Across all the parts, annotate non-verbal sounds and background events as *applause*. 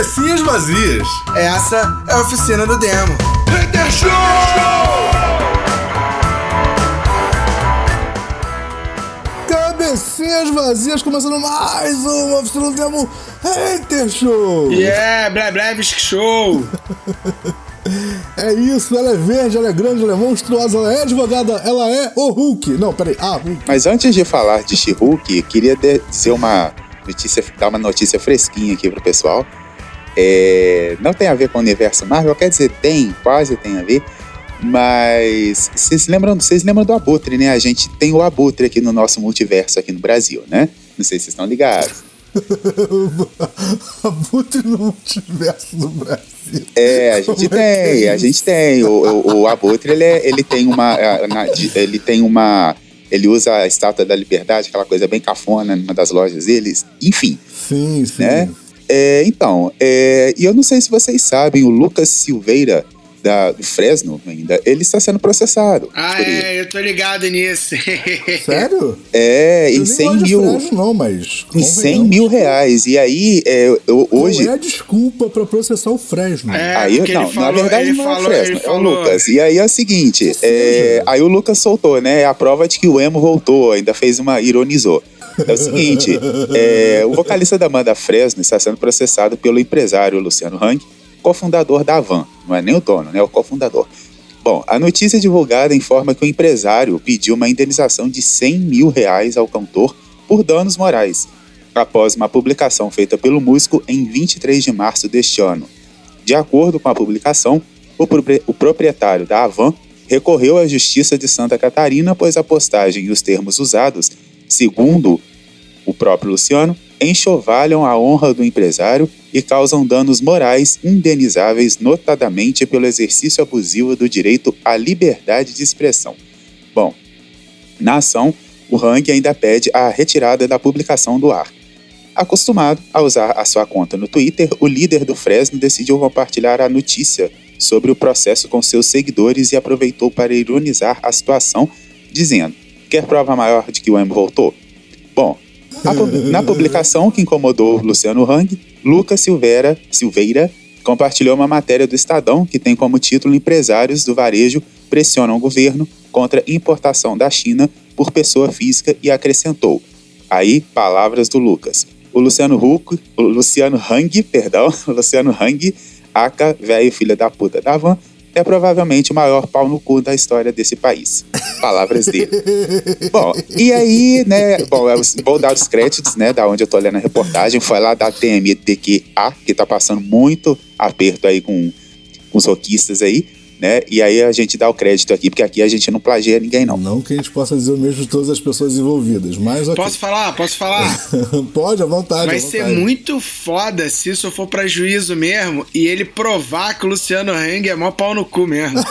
Cabecinhas vazias. Essa é a oficina do demo. Hater Show! Cabecinhas vazias, começando mais uma oficina do demo Hater Show. Yeah, breve, breve show. *laughs* É isso, ela é verde, ela é grande, ela é monstruosa, ela é advogada, ela é o Hulk. Não, peraí, ah, Hulk. Mas antes de falar de She-Hulk, queria dizer uma notícia, dar uma notícia fresquinha aqui pro pessoal. É, não tem a ver com o universo Marvel, quer dizer, tem, quase tem a ver. Mas vocês lembram, vocês lembram do Abutre, né? A gente tem o Abutre aqui no nosso multiverso aqui no Brasil, né? Não sei se vocês estão ligados. *laughs* Abutre no multiverso do Brasil. É, a gente Como é tem, é a gente tem. O, o, o Abutre, ele, é- ele tem uma. na- ele tem uma. Ele usa a estátua da liberdade, aquela coisa bem cafona, numa das lojas deles. Enfim, Sim, sim. né? É, então, é, e eu não sei se vocês sabem, o Lucas Silveira, da, do Fresno ainda, ele está sendo processado. Ah, é, eu tô ligado nisso. *laughs* Sério? É, Eu em nem 100 gosto de mil. Fresno, não, mas. Em 100 convenhamos. mil reais. E aí, é, eu, hoje. Qual é a desculpa pra processar o Fresno? É, Aí, não, ele falou, na verdade ele não é o falou, Fresno, ele é o falou. Lucas. E aí é o seguinte, é, aí o Lucas soltou, né? A prova de que o emo voltou, ainda fez uma, ironizou. É o seguinte, é, o vocalista da banda Fresno está sendo processado pelo empresário Luciano Hang, cofundador da Van. Não é nem o dono, né? É o cofundador. Bom, a notícia divulgada informa que o empresário pediu uma indenização de 100 mil reais ao cantor por danos morais, após uma publicação feita pelo músico em 23 de março deste ano. De acordo com a publicação, o, o proprietário da Avan recorreu à Justiça de Santa Catarina, pois a postagem e os termos usados, segundo o próprio Luciano, enxovalham a honra do empresário e causam danos morais indenizáveis, notadamente pelo exercício abusivo do direito à liberdade de expressão. Bom, na ação, o Hang ainda pede a retirada da publicação do ar. Acostumado a usar a sua conta no Twitter, o líder do Fresno decidiu compartilhar a notícia sobre o processo com seus seguidores e aproveitou para ironizar a situação, dizendo: Quer prova maior de que o emo voltou? Bom, pub- *laughs* na publicação que incomodou Luciano Hang, Lucas Silveira, Silveira compartilhou uma matéria do Estadão que tem como título Empresários do Varejo pressionam o governo contra importação da China por pessoa física e acrescentou. Aí, palavras do Lucas. O Luciano Huck, o Luciano Hang, perdão, *laughs* o Luciano Hang, aca, velho filho da puta da van, é provavelmente o maior pau no cu da história desse país. Palavras dele. *laughs* Bom, e aí, né, bom, eu vou dar os créditos, né, da onde eu tô lendo a reportagem, foi lá da TMDQA, que tá passando muito aperto aí com, com os roquistas aí, né, e aí a gente dá o crédito aqui, porque aqui a gente não plagia ninguém, não. Não que a gente possa dizer o mesmo de todas as pessoas envolvidas, mas ok. Posso falar? Posso falar? *laughs* Pode, à vontade. Vai à ser vontade. muito foda se isso for pra juízo mesmo e ele provar que o Luciano Hang é mó pau no cu mesmo. *laughs*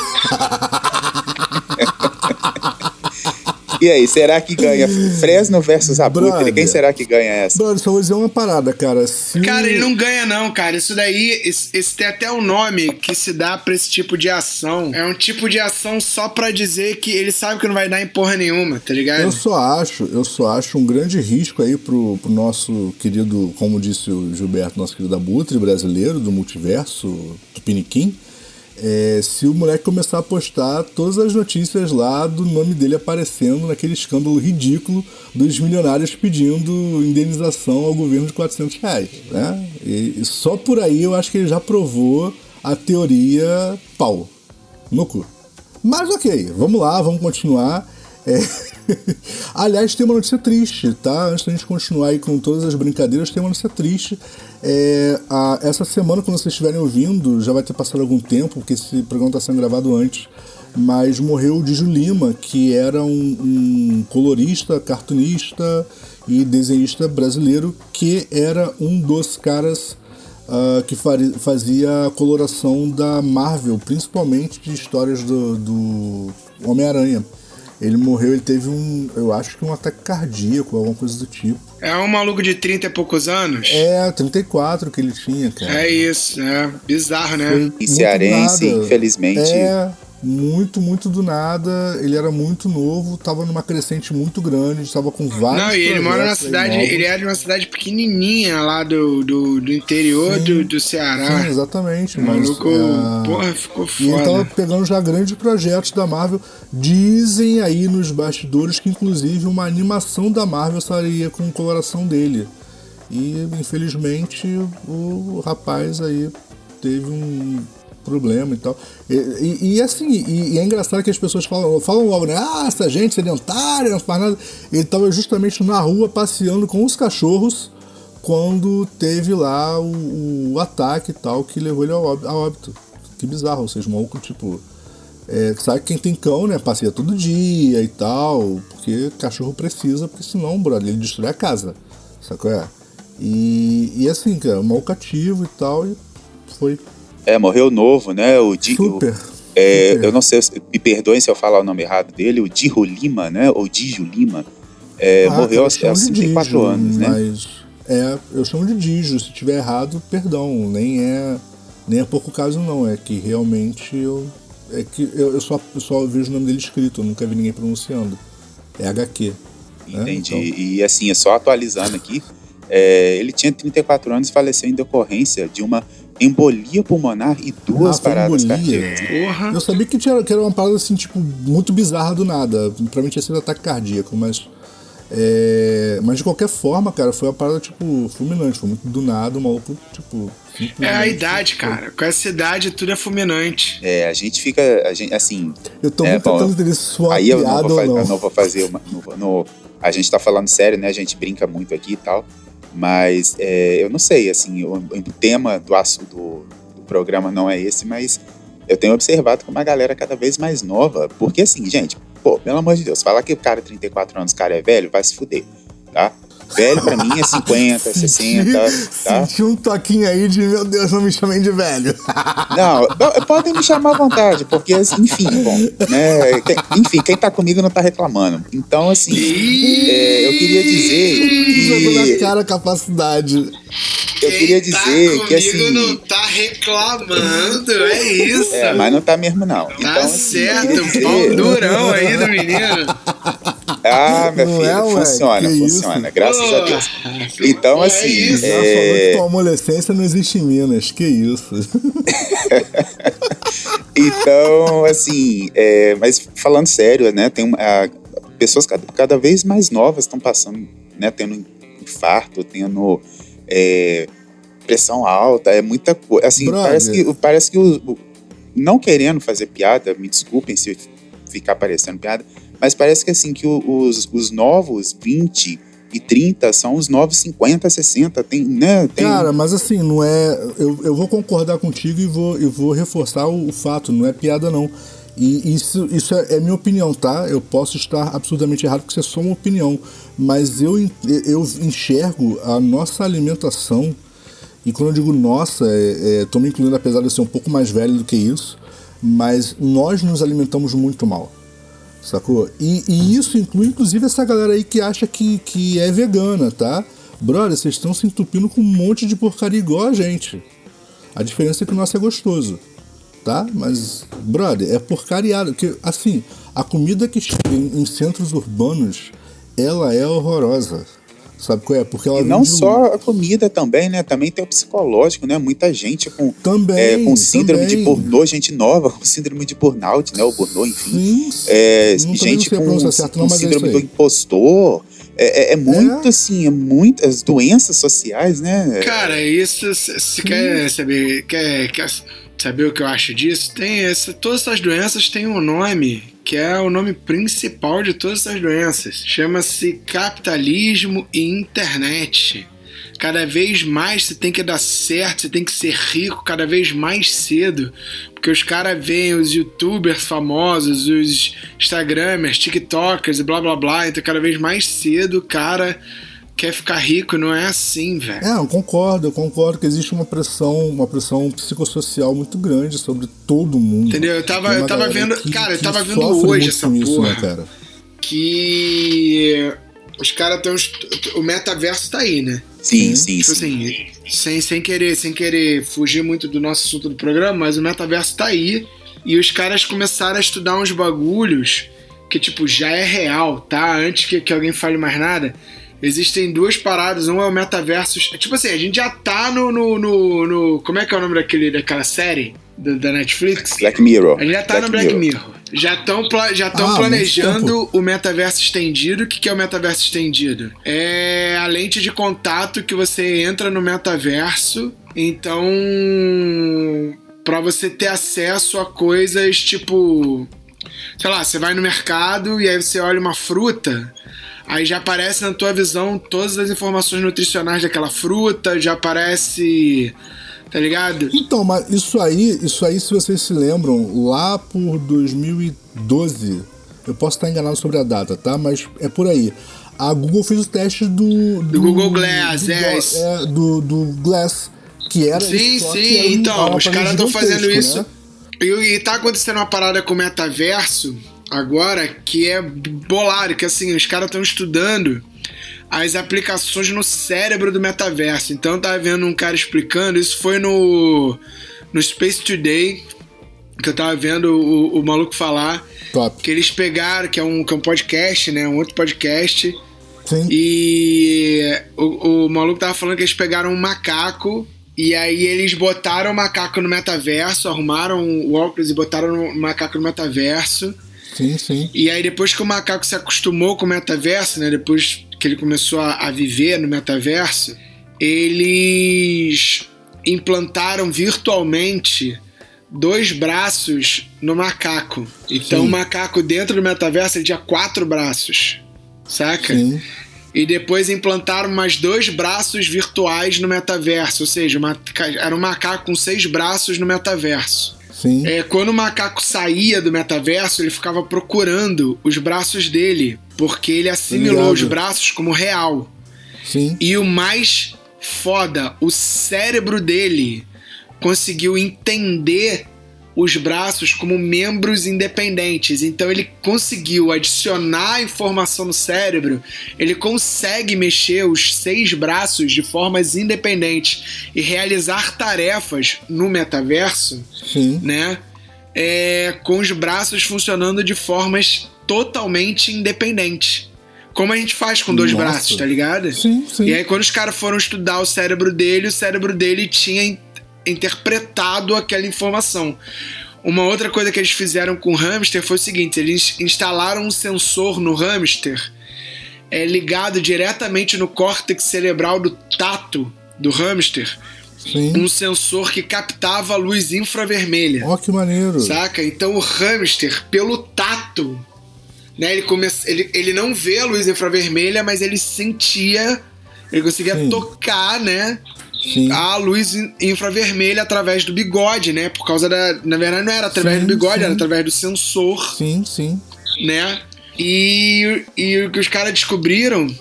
E aí, será que ganha Fresno versus Abutre? Brother. Quem será que ganha essa? Brother, só vou dizer uma parada, cara. Se Cara, ele não ganha, não, cara. Isso daí, esse, esse tem até um nome que se dá pra esse tipo de ação. É um tipo de ação só pra dizer que ele sabe que não vai dar em porra nenhuma, tá ligado? Eu só acho, eu só acho um grande risco aí pro, pro nosso querido, como disse o Gilberto, nosso querido Abutre brasileiro do multiverso, do Piniquim, é, se o moleque começar a postar todas as notícias lá do nome dele aparecendo naquele escândalo ridículo dos milionários pedindo indenização ao governo de 400 reais, né? E, e só por aí eu acho que ele já provou a teoria pau no cu. Mas ok, vamos lá, vamos continuar. É, *laughs* Aliás, tem uma notícia triste, tá? Antes da gente continuar aí com todas as brincadeiras, tem uma notícia triste. É, a- essa semana, quando vocês estiverem ouvindo, já vai ter passado algum tempo, porque esse programa está sendo gravado antes. Mas morreu o Diju Lima, que era um, um colorista, cartunista e desenhista brasileiro, que era um dos caras ah, que fazia a coloração da Marvel, principalmente de histórias do, do Homem-Aranha. Ele morreu, ele teve um, eu acho que um ataque cardíaco, alguma coisa do tipo. É um maluco de 30 e poucos anos? É, 34 que ele tinha, cara. É isso, é bizarro, né? Foi E cearense, nada. infelizmente. É, muito, muito do nada. Ele era muito novo, tava numa crescente muito grande, estava com vários. Não, e ele mora aí cidade. novos. Ele é de uma cidade pequenininha lá do, do, do interior Sim. do, do Ceará. Sim, exatamente. O Mas, maluco, é, porra, ficou E ele tava foda. pegando já grandes projetos da Marvel. Dizem aí nos bastidores que inclusive uma animação da Marvel sairia com coloração dele. E infelizmente o rapaz aí teve um problema e tal. E, e- e, assim, e, e é engraçado que as pessoas falam, falam logo, né? Ah, essa gente sedentária, não faz nada. Ele tava justamente na rua passeando com os cachorros quando teve lá o, o ataque e tal que levou ele ao óbito. Que bizarro, ou seja, maluco, tipo. É, sabe que quem tem cão, né? Passeia todo dia e tal. Porque cachorro precisa, porque senão, brother, ele destrói a casa. Qual é? E, e assim, cara, mal cativo e tal, e foi É, morreu novo, né? O Di, o- super. é, super. eu não sei, se- me perdoem se eu falar o nome errado dele, o Dijo Lima, né? Ou Dijo Lima. é, Ah, morreu aos, eu chamo aos de 34 Dijo, anos, né? Mas é, eu chamo de Dijo. Se tiver errado, perdão. Nem é, nem é pouco caso, não. É que realmente eu. É que eu, eu só, eu só vejo o nome dele escrito, eu nunca vi ninguém pronunciando. É HQ. né? Entendi. Então, E assim, é só atualizando aqui, é, ele tinha 34 anos e faleceu em decorrência de uma embolia pulmonar e duas Ah, paradas cardíacas. Porra. Eu sabia que, tinha, que era uma parada assim, tipo, muito bizarra do nada. Pra mim tinha sido ataque cardíaco, mas. é, mas de qualquer forma, cara, foi uma parada, tipo, fulminante. Foi muito do nada, o maluco, tipo. É a idade, foi- cara. Com essa idade tudo é fulminante. É, a gente fica, a gente, assim, Eu tô É, muito bom, tentando entender uma aí eu não, vou, fa- ou eu não. não vou fazer uma. não vou- não- a gente tá falando sério, né? A gente brinca muito aqui e tal. Mas é, eu não sei, assim, o, o tema do, do, do programa não é esse, mas eu tenho observado com uma galera cada vez mais nova. Porque assim, gente, pô, pelo amor de Deus, falar que o cara 34 anos, o cara é velho, vai se fuder, tá? Velho pra mim é 50, 60, tá? Senti um toquinho aí de, meu Deus, não me chamem de velho. *laughs* Não, podem me chamar à vontade, porque, assim, enfim, bom, né? enfim, quem tá comigo não tá reclamando. Então, assim, é, eu queria dizer Jogou na que. cara a capacidade. Eu queria tá dizer que, comigo assim. não tá reclamando, é isso. É, mas não tá mesmo, não. Tá então, assim, certo, um pau dizer- durão aí do menino. Ah, minha Não filha, é, funciona, funciona, isso? graças a Deus. Então, Pô, é assim. Já falou que é, tua adolescência não existe em Minas. Que isso? *laughs* Então, assim, é, mas falando sério, né? Tem uma, a- pessoas cada, cada vez mais novas estão passando, né? Tendo infarto, tendo é, pressão alta, é muita coisa. Assim, Brother. parece que, parece que o, o- não querendo fazer piada, me desculpem se ficar parecendo piada, mas parece que assim que os, os novos 20 e 30 são os novos 50, 60, tem, né? Tem, Cara, mas assim, não é. Eu, eu vou concordar contigo e vou, eu vou reforçar o, o fato, não é piada, não. E isso, isso é, é minha opinião, tá? Eu posso estar absurdamente errado, porque isso é só uma opinião. Mas eu, eu enxergo a nossa alimentação, e quando eu digo nossa, é, é, tô me incluindo apesar de eu ser um pouco mais velho do que isso, mas nós nos alimentamos muito mal. Sacou? E, e isso inclui inclusive essa galera aí que acha que, que é vegana, tá? Brother, vocês estão se entupindo com um monte de porcaria igual a gente. A diferença é que o nosso é gostoso, tá? Mas, brother, é porcariado. Porque, assim, a comida que chega em, em centros urbanos, ela é horrorosa. Sabe qual é? Porque ela E não de um- só a comida também, né? Também tem o psicológico, né? Muita gente com, Também, é, com síndrome de também. burnout, gente nova com síndrome de burnout, né? O burnout, enfim. Sim, É, gente a com, pronúncia certa, com não, é síndrome isso do impostor. É, é- é muito É. assim, é muitas doenças sociais, né? Cara, isso, se se quer saber, quer, quer saber o que eu acho disso? Tem essa, todas essas doenças têm um nome que é o nome principal de todas essas doenças. Chama-se capitalismo e internet. Cada vez mais você tem que dar certo, você tem que ser rico cada vez mais cedo. Porque os caras veem os youtubers famosos, os instagramers, tiktokers e blá blá blá. Então cada vez mais cedo o cara quer ficar rico. Não é assim, velho. É, eu concordo, eu concordo que existe uma pressão, uma pressão psicossocial muito grande sobre todo mundo. Entendeu? Eu tava- eu tava vendo- cara, eu tava vendo hoje essa com isso, porra. né, cara? que os caras estão. O metaverso tá aí, né? Sim, Sim. sim, Tipo sim. assim, sem, sem, querer, sem querer fugir muito do nosso assunto do programa, mas o metaverso tá aí. E os caras começaram a estudar uns bagulhos que, tipo, já é real, tá? Antes que, que alguém fale mais nada. Existem duas paradas. Um é o metaverso. Tipo assim, a gente já tá no. no, no, no como é que é o nome daquele, daquela série? Da, da Netflix? Black Mirror. A gente já tá no Black Mirror. Já estão já Ah, planejando o metaverso estendido. O que, que é o metaverso estendido? É a lente de contato que você entra no metaverso. Então, para você ter acesso a coisas tipo, sei lá, você vai no mercado e aí você olha uma fruta, aí já aparece na tua visão todas as informações nutricionais daquela fruta, já aparece, tá ligado? Então, mas isso aí, isso aí, se vocês se lembram, lá por 2012, eu posso estar enganado sobre a data, tá? Mas é por aí. A Google fez os testes do. Do, Google Glass, do, é. é, do, do Glass, que era. Sim, só que sim, era então, os caras estão fazendo isso. né? E, e tá acontecendo uma parada com o metaverso agora que é bolado, que assim, os caras estão estudando as aplicações no cérebro do metaverso. Então eu tava vendo um cara explicando, isso foi no, no Space Today, que eu tava vendo o, o maluco falar, Top. que eles pegaram, que é um, que é um podcast, né? Um outro podcast. Sim. E o, o maluco tava falando que eles pegaram um macaco e aí eles botaram o macaco no metaverso, arrumaram o óculos e botaram o macaco no metaverso. Sim, sim. E aí depois que o macaco se acostumou com o metaverso, né, depois que ele começou a, a viver no metaverso, eles implantaram virtualmente dois braços no macaco. Então Sim. o macaco dentro do metaverso ele tinha quatro braços. Saca? Sim. E depois implantaram mais dois braços virtuais no metaverso, ou seja, uma- era um macaco com seis braços no metaverso. Sim. É, quando o macaco saía do metaverso, ele ficava procurando os braços dele, porque ele assimilou Obrigado. os braços como real. Sim. E o mais foda, o cérebro dele conseguiu entender os braços como membros independentes. Então ele conseguiu adicionar informação no cérebro, ele consegue mexer os seis braços de formas independentes e realizar tarefas no metaverso, Sim. né? É, com os braços funcionando de formas totalmente independentes. Como a gente faz com dois Nossa. braços, tá ligado? Sim, sim. E aí, quando os caras foram estudar o cérebro dele, o cérebro dele tinha in- interpretado aquela informação. Uma outra coisa que eles fizeram com o hamster foi o seguinte: eles instalaram um sensor no hamster é, ligado diretamente no córtex cerebral do tato do hamster, Sim. um sensor que captava a luz infravermelha. Ó, que maneiro. Saca? Então o hamster, pelo tato, né? Ele, come... ele, ele não vê a luz infravermelha, mas ele sentia, ele conseguia Sim. tocar, né? Sim. A luz in- infravermelha através do bigode, né? Por causa da. Na verdade, não era através Sim, do bigode, sim. era através do sensor, Sim, sim. né? E, e o que os caras descobriram,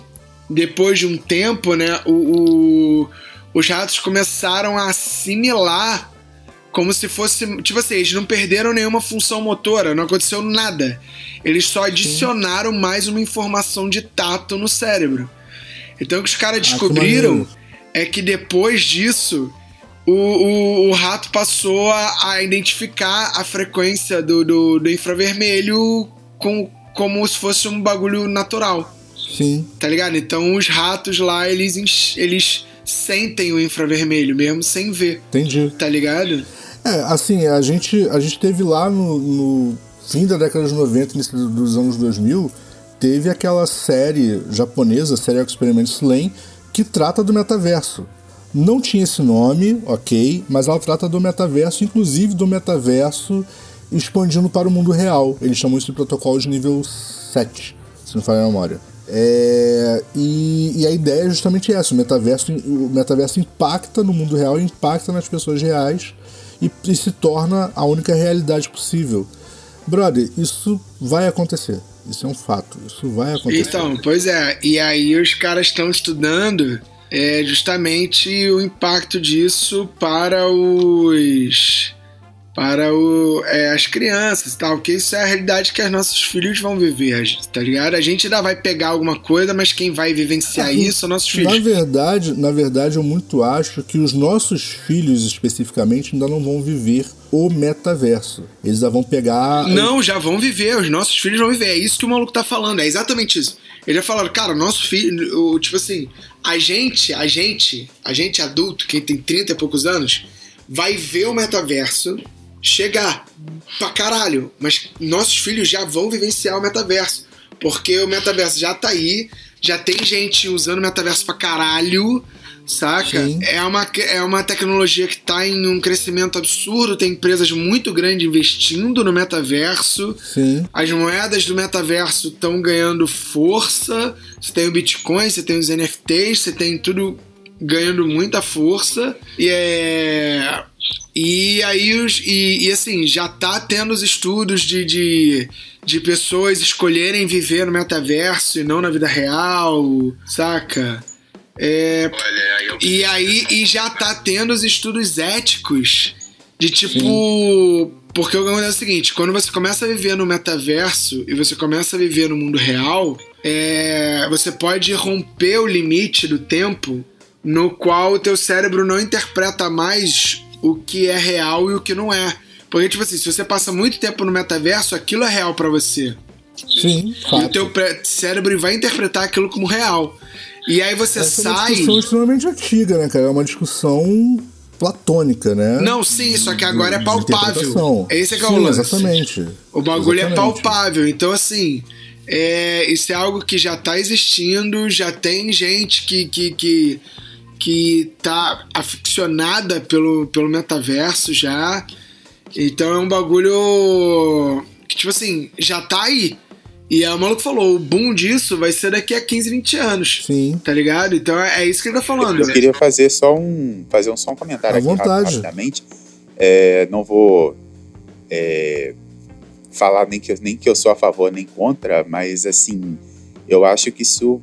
depois de um tempo, né? O, o- os ratos começaram a assimilar como se fosse. Tipo assim, eles não perderam nenhuma função motora, não aconteceu nada. Eles só adicionaram mais uma informação de tato no cérebro. Então o que os caras Ah, descobriram maneiro. É que depois disso. O, o, o rato passou a, a identificar a frequência do, do, do infravermelho com, como se fosse um bagulho natural, Sim. tá ligado? Então os ratos lá, eles, eles sentem o infravermelho mesmo sem ver, Entendi. tá ligado? É, assim, a gente, a gente teve lá no, no fim da década de 90, início dos anos 2000, teve aquela série japonesa, a série Experiment Slane, que trata do metaverso. Não tinha esse nome, ok, mas ela trata do metaverso, inclusive do metaverso expandindo para o mundo real. Eles chamam isso de protocolo de nível 7, se não falha a memória. É, e, e a ideia é justamente essa: o metaverso, o metaverso impacta no mundo real, impacta nas pessoas reais e, e se torna a única realidade possível. Brother, isso vai acontecer. Isso é um fato. Isso vai acontecer. Então, pois é, e aí os caras estão estudando é, justamente o impacto disso para os para o, é, as crianças e tal, porque isso é a realidade que os nossos filhos vão viver, tá ligado? A gente ainda vai pegar alguma coisa, mas quem vai vivenciar *laughs* isso são nossos filhos. Na verdade, na verdade, eu muito acho que os nossos filhos especificamente ainda não vão viver o metaverso. Eles já vão pegar. Não, já vão viver, os nossos filhos vão viver. É isso que o maluco tá falando, é exatamente isso. Ele já falaram, cara, nosso filho, tipo assim, a gente, a gente, a gente adulto, quem tem 30 e poucos anos, vai ver o metaverso chegar pra caralho. Mas nossos filhos já vão vivenciar o metaverso. Porque o metaverso já tá aí, já tem gente usando o metaverso pra caralho, saca? É uma, é uma tecnologia que tá em um crescimento absurdo, tem empresas muito grandes investindo no metaverso. Sim. As moedas do metaverso estão ganhando força. Você tem o Bitcoin, você tem os NFTs, você tem tudo ganhando muita força. E é. E aí, os, e, e, assim, já tá tendo os estudos de, de, de, pessoas escolherem viver no metaverso e não na vida real, saca? É, Olha, e aí, e já tá tendo os estudos éticos de tipo. Sim. Porque o que acontece é o seguinte: quando você começa a viver no metaverso e você começa a viver no mundo real, é, você pode romper o limite do tempo no qual o teu cérebro não interpreta mais o que é real e o que não é. Porque, tipo assim, se você passa muito tempo no metaverso, aquilo é real para você. Sim, E o teu cérebro vai interpretar aquilo como real. E aí você Essa sai. É uma discussão extremamente antiga, né, cara? É uma discussão platônica, né? Não, sim, só que agora é palpável. Esse é que é o sim, lance. Exatamente. O bagulho exatamente. é palpável. Então, assim, é, isso é algo que já tá existindo, já tem gente que, que, que, que tá aficionada pelo, pelo metaverso já. Então é um bagulho que, tipo assim, já tá aí. E o maluco falou, o boom disso vai ser daqui a 15, 20 anos. Sim. Tá ligado? Então é, é isso que ele tá falando. Eu queria fazer só um, fazer um, só um comentário À aqui vontade. rapidamente. É, não vou é, falar nem que, eu, nem que eu sou a favor nem contra, mas assim, eu acho que isso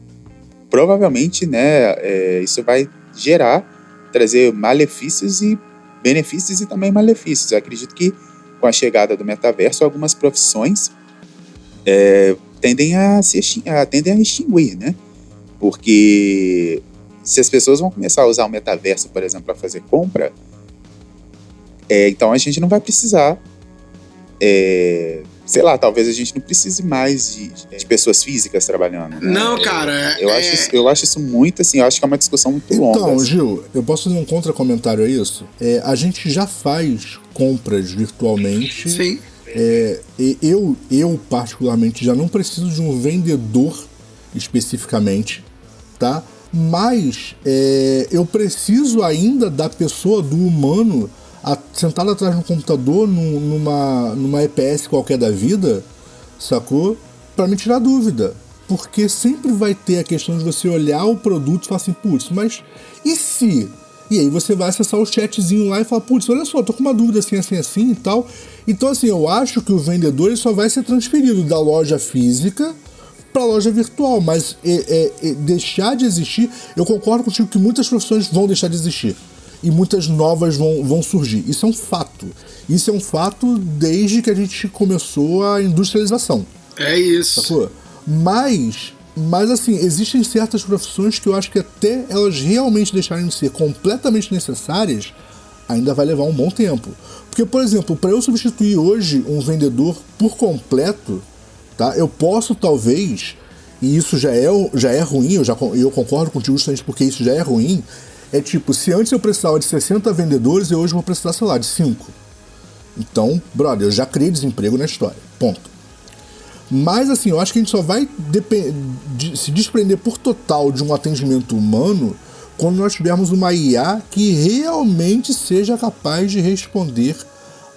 provavelmente, né, é, isso vai gerar, trazer malefícios e benefícios e também malefícios. Eu acredito que com a chegada do metaverso, algumas profissões é, tendem, a se, a, tendem a extinguir, né? Porque se as pessoas vão começar a usar o metaverso, por exemplo, para fazer compra, é, então a gente não vai precisar, é, sei lá, talvez a gente não precise mais de, de pessoas físicas trabalhando. né? Não, cara, Eu, é- acho isso, eu acho isso muito, assim, eu acho que é uma discussão muito longa. Então. Gil, eu posso fazer um contra-comentário a isso? É, a gente já faz compras virtualmente. Sim. É, e eu, eu, particularmente, já não preciso de um vendedor especificamente, tá? Mas é, eu preciso ainda da pessoa, do humano, sentado atrás no computador, num- numa, numa EPS qualquer da vida, sacou? Pra me tirar dúvida. Porque sempre vai ter a questão de você olhar o produto e falar assim, putz, mas e se? E aí você vai acessar o chatzinho lá e falar, putz, olha só, tô com uma dúvida assim, assim, assim e tal. Então, assim, eu acho que o vendedor ele só vai ser transferido da loja física para a loja virtual, mas é, é, é, deixar de existir, eu concordo contigo que muitas profissões vão deixar de existir e muitas novas vão, vão surgir. Isso é um fato. Isso é um fato desde que a gente começou a industrialização. É isso. Sacou? Mas, mas assim, existem certas profissões que eu acho que até elas realmente deixarem de ser completamente necessárias, ainda vai levar um bom tempo. Porque, por exemplo, para eu substituir hoje um vendedor por completo, tá? Eu posso talvez, e isso já é, já é ruim, eu, já, eu concordo contigo justamente porque isso já é ruim, é tipo, se antes eu precisava de 60 vendedores, eu hoje vou precisar, sei lá, de 5. Então, brother, eu já criei desemprego na história. Ponto. Mas assim, eu acho que a gente só vai de- se desprender por total de um atendimento humano quando nós tivermos uma IA que realmente seja capaz de responder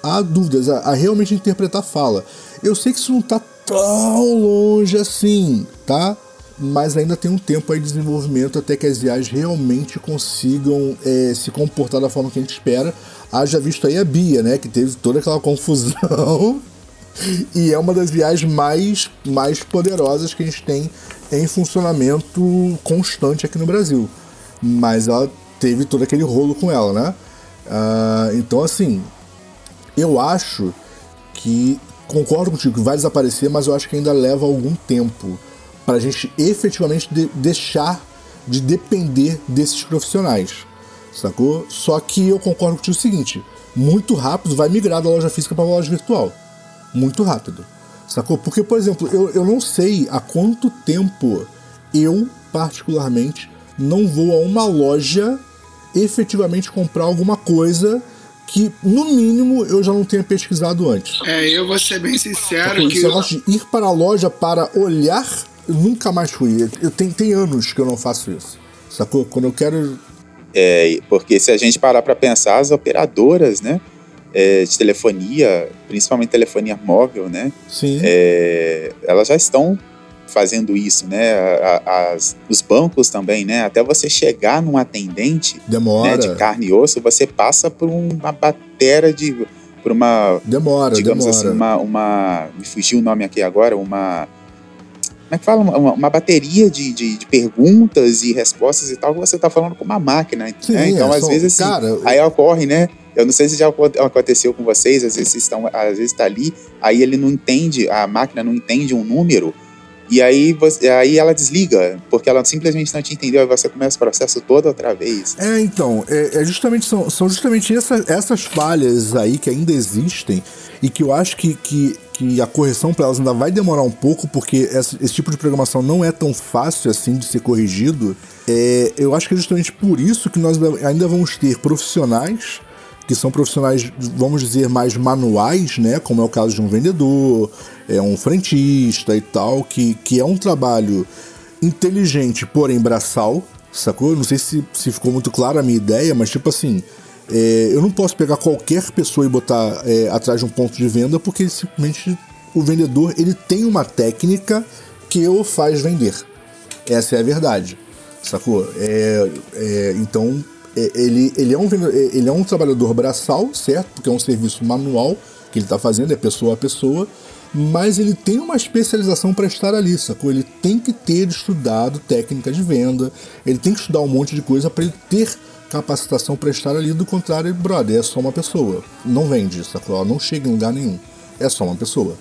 a dúvidas, a, a realmente interpretar fala. Eu sei que isso não está tão longe assim, tá? Mas ainda tem um tempo aí de desenvolvimento até que as IAs realmente consigam eh, se comportar da forma que a gente espera. Haja visto aí a Bia, né? Que teve toda aquela *laughs* confusão e é uma das viagens mais, mais poderosas que a gente tem em funcionamento constante aqui no Brasil. Mas ela teve todo aquele rolo com ela, né? Ah, então, assim, Eu acho que concordo contigo que vai desaparecer, mas eu acho que ainda leva algum tempo para a gente efetivamente de deixar de depender desses profissionais, sacou? Só que eu concordo contigo o seguinte: muito rápido vai migrar da loja física para a loja virtual. Muito rápido, sacou? Porque, por exemplo, eu, eu não sei há quanto tempo eu, particularmente, não vou a uma loja efetivamente comprar alguma coisa que, no mínimo, eu já não tenha pesquisado antes. É, eu vou ser bem sincero Esse que. negócio de ir para a loja para olhar, eu nunca mais fui. Eu tenho, tem anos que eu não faço isso. Sacou? Quando eu quero. É, porque se a gente parar para pensar, as operadoras, né, é, de telefonia, principalmente telefonia móvel, né, Sim. é, elas já estão fazendo isso, né, a- a- as, os bancos também, né, até você chegar num atendente, demora. né, de carne e osso, você passa por uma batera de, por uma, Demora, digamos demora. assim, uma, uma, me fugiu o nome aqui agora, uma, como é que fala? Uma, uma bateria de, de, de perguntas e respostas e tal, que você está falando com uma máquina, Sim, né? Então, é, às são- vezes, assim, cara, aí ocorre, né? Eu não sei se já acon- aconteceu com vocês, às vezes estão, às vezes está ali, aí ele não entende, a máquina não entende um número, e aí, você, aí ela desliga, porque ela simplesmente não te entendeu, aí você começa o processo todo outra vez. É, então, é, é justamente, são, são justamente essa- essas falhas aí que ainda existem e que eu acho que, que, que a correção para elas ainda vai demorar um pouco, porque esse, esse tipo de programação não é tão fácil assim de ser corrigido. É, eu acho que é justamente por isso que nós ainda- vamos ter profissionais que são profissionais, vamos dizer, mais manuais, né? Como é o caso de um vendedor, é um frentista e tal, que, que é um trabalho inteligente, porém braçal, sacou? Não sei se, se ficou muito clara a minha ideia, mas tipo assim, é, eu não posso pegar qualquer pessoa e botar é, atrás de um ponto de venda, porque simplesmente o vendedor ele tem uma técnica que o faz vender. Essa é a verdade, sacou? É, é, então, é, ele, ele, é um, é, ele é um trabalhador braçal, certo? Porque é um serviço manual que ele está fazendo, é pessoa a pessoa, mas ele tem uma especialização para estar ali, sacou? Ele tem que ter estudado técnica de venda, ele tem que estudar um monte de coisa para ele ter capacitação para estar ali, do contrário, brother, é só uma pessoa. Não vende, sacou? Ela não chega em lugar nenhum. É só uma pessoa.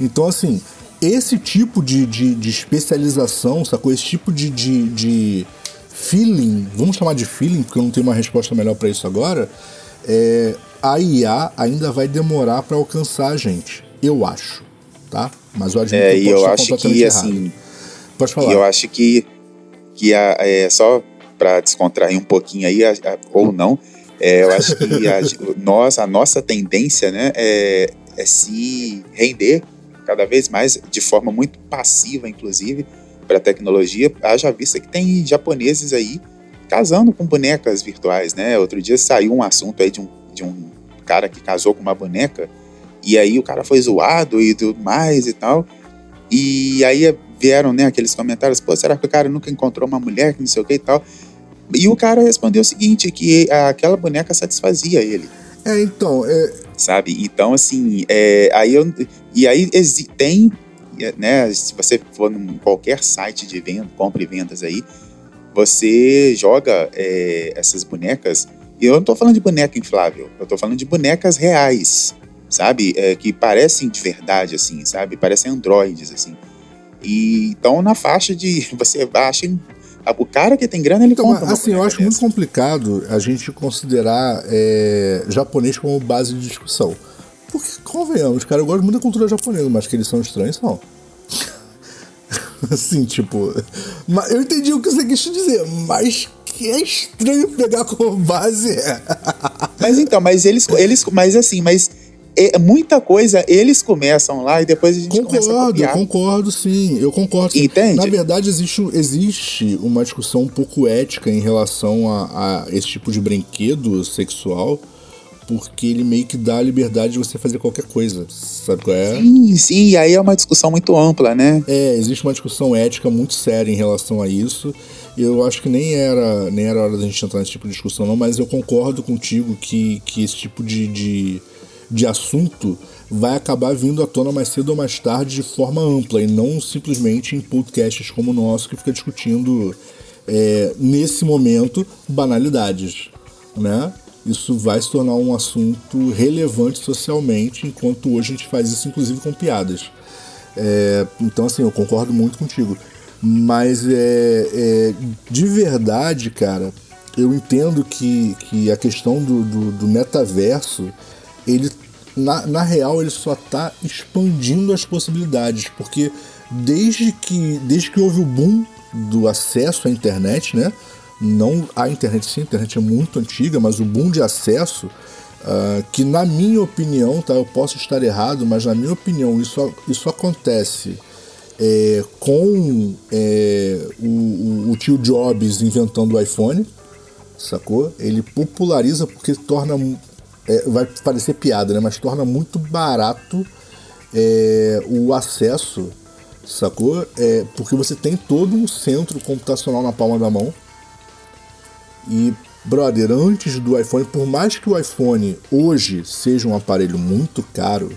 Então, assim, esse tipo de, de, de especialização, sacou? Esse tipo de, de, de feeling, vamos chamar de feeling, porque eu não tenho uma resposta melhor para isso agora, é, a IA ainda vai demorar para alcançar a gente. Eu acho, tá? Mas eu admito É, que eu eu acho que, errado. assim, Pode falar. E eu acho que, que a, é, só para descontrair um pouquinho aí, a- a- ou não, é, eu acho que a, *laughs* nós, a nossa tendência né, é, é se render cada vez mais de forma muito passiva, inclusive, para a tecnologia. Haja vista que tem japoneses aí casando com bonecas virtuais, né? Outro dia saiu um assunto aí de um, de um cara que casou com uma boneca e aí o cara foi zoado e tudo mais e tal. E aí vieram, né, aqueles comentários, pô, será que o cara nunca encontrou uma mulher que não sei o que e tal? E o cara respondeu o seguinte, que aquela boneca satisfazia ele, É, então, é, sabe? Então, assim, é, aí eu, e aí tem, né, se você for em qualquer site de venda, compra e vendas aí, você joga é, essas bonecas, e eu não tô falando de boneca inflável, eu tô falando de bonecas reais, sabe? É, que parecem de verdade, assim, sabe? Parecem androides, assim. E então na faixa de *laughs* você acha o cara que tem grana ele Então, compra assim, eu acho muito complicado a gente considerar é, japonês como base de discussão. Porque, convenhamos, cara, eu gosto muito da cultura japonesa, mas que eles são estranhos, são. *laughs* assim, tipo. Mas eu entendi o que você quis dizer, mas que é estranho pegar como base é. Mas então, mas eles, eles mas assim, mas é, muita coisa eles começam lá e depois a gente começa a Concordo, copiar. concordo sim, eu concordo. Sim. Entende? Na verdade, existe, existe uma discussão um pouco ética em relação a, a esse tipo de brinquedo sexual, porque ele meio que dá a liberdade de você fazer qualquer coisa, sabe qual é? Sim, sim, e aí é uma discussão muito ampla, né? É, existe uma discussão ética muito séria em relação a isso. Eu acho que nem era, nem era hora da gente entrar nesse tipo de discussão, não, mas eu concordo contigo que, que esse tipo de, de, de assunto vai acabar vindo à tona mais cedo ou mais tarde de forma ampla e não simplesmente em podcasts como o nosso que fica discutindo é, nesse momento banalidades, né? isso vai se tornar um assunto relevante socialmente, enquanto hoje a gente faz isso inclusive com piadas. É, então, assim, eu concordo muito contigo. Mas é, é, de verdade, cara, eu entendo que, que a questão do, do, do metaverso, ele na, na real ele só está expandindo as possibilidades, porque desde que, desde que houve o boom do acesso à internet, né? Não a internet, sim, a internet é muito antiga, mas o boom de acesso, uh, que na minha opinião, tá? Eu posso estar errado, mas na minha opinião isso, isso acontece é, com é, o, o, tio Jobs inventando o iPhone, sacou? Ele populariza porque torna. É, vai parecer piada, né? Mas torna muito barato é, o acesso, sacou? É, porque você tem todo um centro computacional na palma da mão. E, brother, antes do iPhone, por mais que o iPhone hoje seja um aparelho muito caro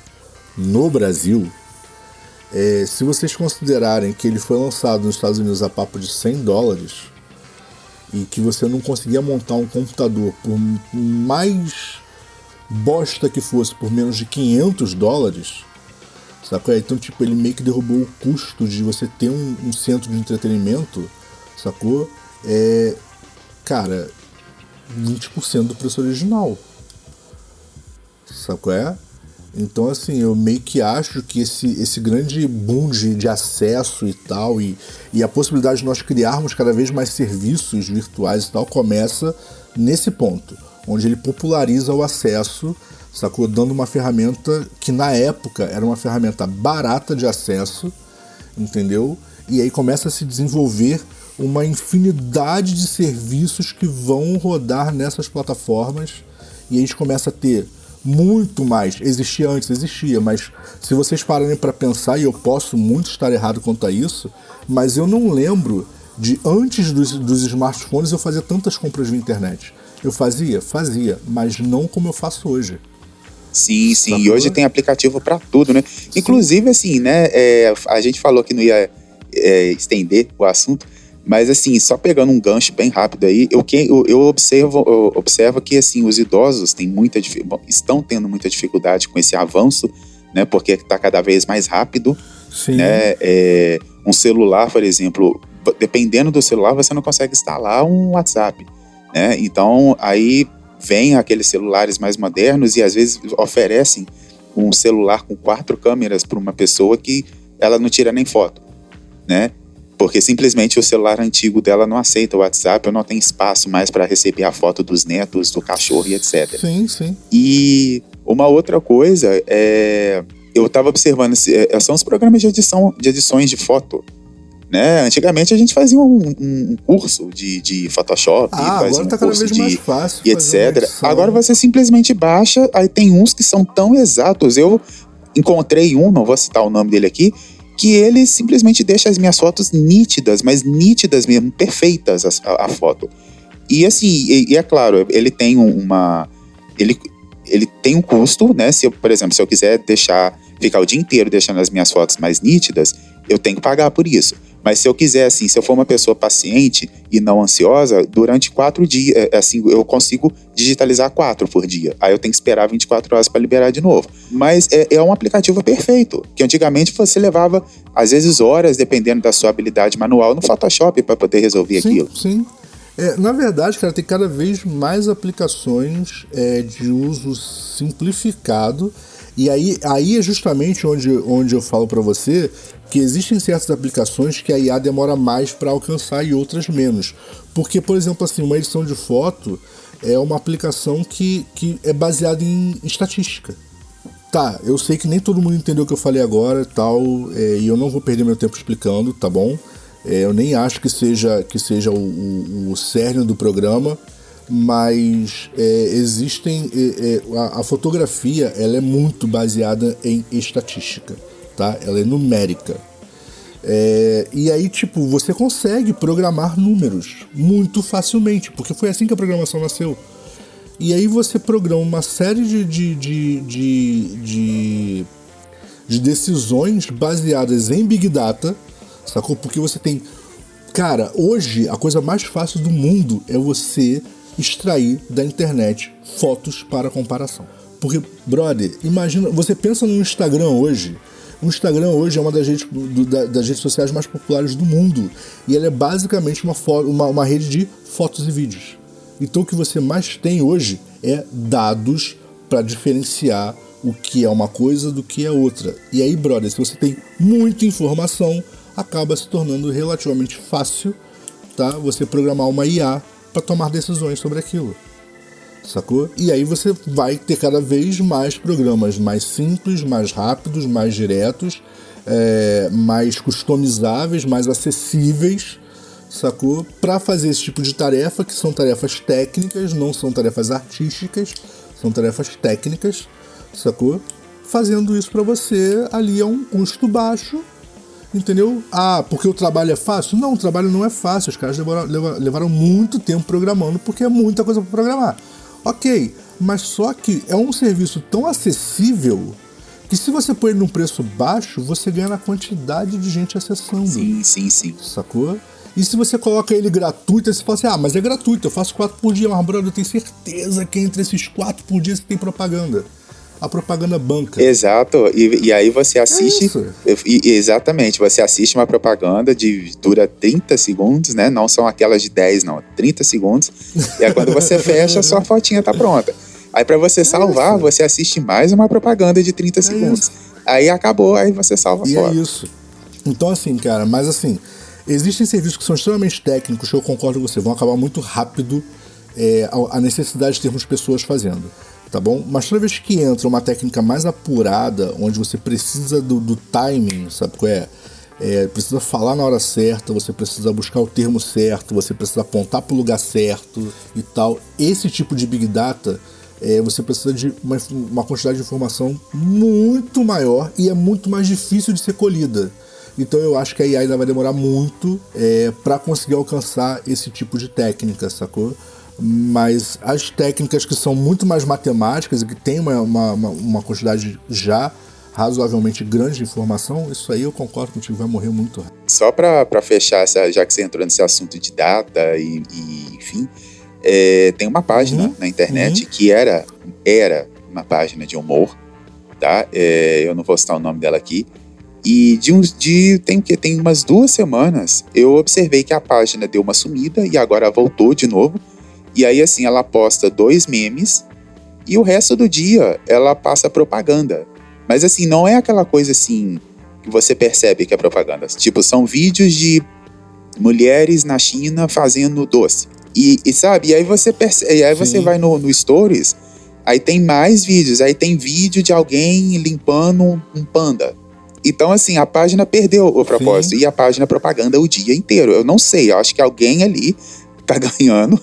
no Brasil, é, se vocês considerarem que ele foi lançado nos Estados Unidos a papo de 100 dólares e que você não conseguia montar um computador por mais bosta que fosse por menos de 500 dólares, sacou? Então, tipo, ele meio que derrubou o custo de você ter um, um centro de entretenimento, sacou? É, cara, 20% do preço original. Sacou? É? Então, assim, eu meio que acho que esse, esse grande boom de, de acesso e tal, e, e a possibilidade de nós criarmos cada vez mais serviços virtuais e tal, começa nesse ponto, onde ele populariza o acesso, sacou? Dando uma ferramenta que na época era uma ferramenta barata de acesso, entendeu? E aí começa a se desenvolver uma infinidade de serviços que vão rodar nessas plataformas, e a gente começa a ter muito mais. Existia antes, existia, mas se vocês pararem para pensar, e eu posso muito estar errado quanto a isso, mas eu não lembro de antes dos, dos smartphones eu fazer tantas compras via internet. Eu fazia? Fazia, mas não como eu faço hoje. Sim, sim. E hoje tem aplicativo para tudo, né? Sim. Inclusive, assim, né? É, a gente falou que não ia é, estender o assunto, mas assim, só pegando um gancho bem rápido aí, eu, eu, eu observo, eu observo que assim, os idosos têm muita, estão tendo muita dificuldade com esse avanço, né? Porque está cada vez mais rápido. Sim. Né? É, um celular, por exemplo, dependendo do celular, você não consegue instalar um WhatsApp. Né? Então, aí vem aqueles celulares mais modernos e às vezes oferecem um celular com quatro câmeras para uma pessoa que ela não tira nem foto, né? porque simplesmente o celular antigo dela não aceita o WhatsApp, ou não tem espaço mais para receber a foto dos netos, do cachorro e etc. Sim, sim. E uma outra coisa é. Eu estava observando, é, são os programas de edição de edições de foto. Né? Antigamente a gente fazia um, um curso de, de Photoshop, ah, fazia agora um tá curso de e etc. Agora você simplesmente baixa, aí tem uns que são tão exatos. Eu encontrei um, não vou citar o nome dele aqui, que ele simplesmente deixa as minhas fotos nítidas, mas nítidas mesmo, perfeitas a, a foto. E assim, e, e, é claro, ele tem uma. Ele, ele tem um custo, né? Se eu, por exemplo, se eu quiser deixar, ficar o dia inteiro deixando as minhas fotos mais nítidas, eu tenho que pagar por isso. Mas se eu quiser, assim, se eu for uma pessoa paciente e não ansiosa, durante quatro dias, é, assim, eu consigo digitalizar quatro por dia. Aí eu tenho que esperar 24 horas para liberar de novo. Mas é, é um aplicativo perfeito, que antigamente você levava, às vezes, horas, dependendo da sua habilidade manual, no Photoshop para poder resolver sim, aquilo. Sim. É, na verdade, cara, tem cada vez mais aplicações é, de uso simplificado. E aí, aí é justamente onde, onde eu falo para você que existem certas aplicações que a IA demora mais para alcançar e outras menos. Porque, por exemplo, assim, uma edição de foto é uma aplicação que, que é baseada em estatística. Tá, eu sei que nem todo mundo entendeu o que eu falei agora e tal, é, e eu não vou perder meu tempo explicando, tá bom? É, eu nem acho que seja, que seja o, o, o cerne do programa, mas é, existem. É, é, a, a fotografia ela é muito baseada em estatística tá? Ela é numérica. É, e aí, tipo, você consegue programar números muito facilmente, porque foi assim que a programação nasceu. E aí você programa uma série de, de, de, de, de, de decisões baseadas em Big Data, sacou? Porque você tem. Cara, hoje a coisa mais fácil do mundo é você extrair da internet fotos para comparação. Porque, brother, imagina, você pensa no Instagram hoje. O Instagram hoje é uma das redes, do, da, das redes sociais mais populares do mundo. E ela é basicamente uma, uma, uma rede de fotos e vídeos. Então o que você mais tem hoje é dados para diferenciar o que é uma coisa do que é outra. E aí, brother, se você tem muita informação, acaba se tornando relativamente fácil, tá? Você programar uma IA para tomar decisões sobre aquilo. Sacou? E aí você vai ter cada vez mais programas mais simples, mais rápidos, mais diretos, é, mais customizáveis, mais acessíveis, sacou? Para fazer esse tipo de tarefa, que são tarefas técnicas, não são tarefas artísticas, são tarefas técnicas, sacou? Fazendo isso para você ali a um custo baixo, entendeu? Ah, porque o trabalho é fácil? Não, o trabalho não é fácil. Os caras levaram, levaram muito tempo programando porque é muita coisa para programar. Ok, mas só que é um serviço tão acessível que se você põe ele num preço baixo, você ganha na quantidade de gente acessando. Sim, sim, sim. Sacou? E se você coloca ele gratuito, você fala assim: ah, mas é gratuito, eu faço quatro por dia, mas brother, eu tenho certeza que entre esses quatro por dia você tem propaganda a propaganda banca. Exato, e, e aí você assiste. É e, exatamente, você assiste uma propaganda de dura 30 segundos, né? Não são aquelas de 10, não, 30 segundos. E aí quando você fecha, sua *laughs* fotinha tá pronta. Aí para você é salvar, você assiste mais uma propaganda de 30 é segundos. Isso. Aí acabou, aí você salva e fora. é isso. Então assim, cara, mas assim, existem serviços que são extremamente técnicos, que eu concordo com você, vão acabar muito rápido é, a necessidade de termos pessoas fazendo tá bom? Mas toda vez que entra uma técnica mais apurada, onde você precisa do, do timing, sabe qual é? é? Precisa falar na hora certa, você precisa buscar o termo certo, você precisa apontar para o lugar certo e tal. Esse tipo de Big Data, é, você precisa de uma, uma quantidade de informação muito maior e é muito mais difícil de ser colhida. Então eu acho que a IA ainda vai demorar muito é, para conseguir alcançar esse tipo de técnica, sacou? Mas as técnicas que são muito mais matemáticas e que tem uma, uma, uma quantidade já razoavelmente grande de informação, isso aí eu concordo contigo, vai morrer muito rápido. Só para fechar, já que você entrou nesse assunto de data e, e enfim, é, tem uma página uhum, na internet uhum. que era, era uma página de humor, tá? É, eu não vou citar o nome dela aqui. E de uns de tem que tem umas duas semanas eu observei que a página deu uma sumida e agora voltou de novo e aí, assim, ela posta dois memes e o resto do dia ela passa propaganda. Mas, assim, não é aquela coisa assim que você percebe que é propaganda. Tipo, são vídeos de mulheres na China fazendo doce. E, e sabe, e aí você percebe, e aí você vai no, no Stories, aí tem mais vídeos, aí tem vídeo de alguém limpando um panda. Então, assim, a página perdeu o propósito Sim. e a página propaganda o dia inteiro. Eu não sei, eu acho que alguém ali tá *laughs* ganhando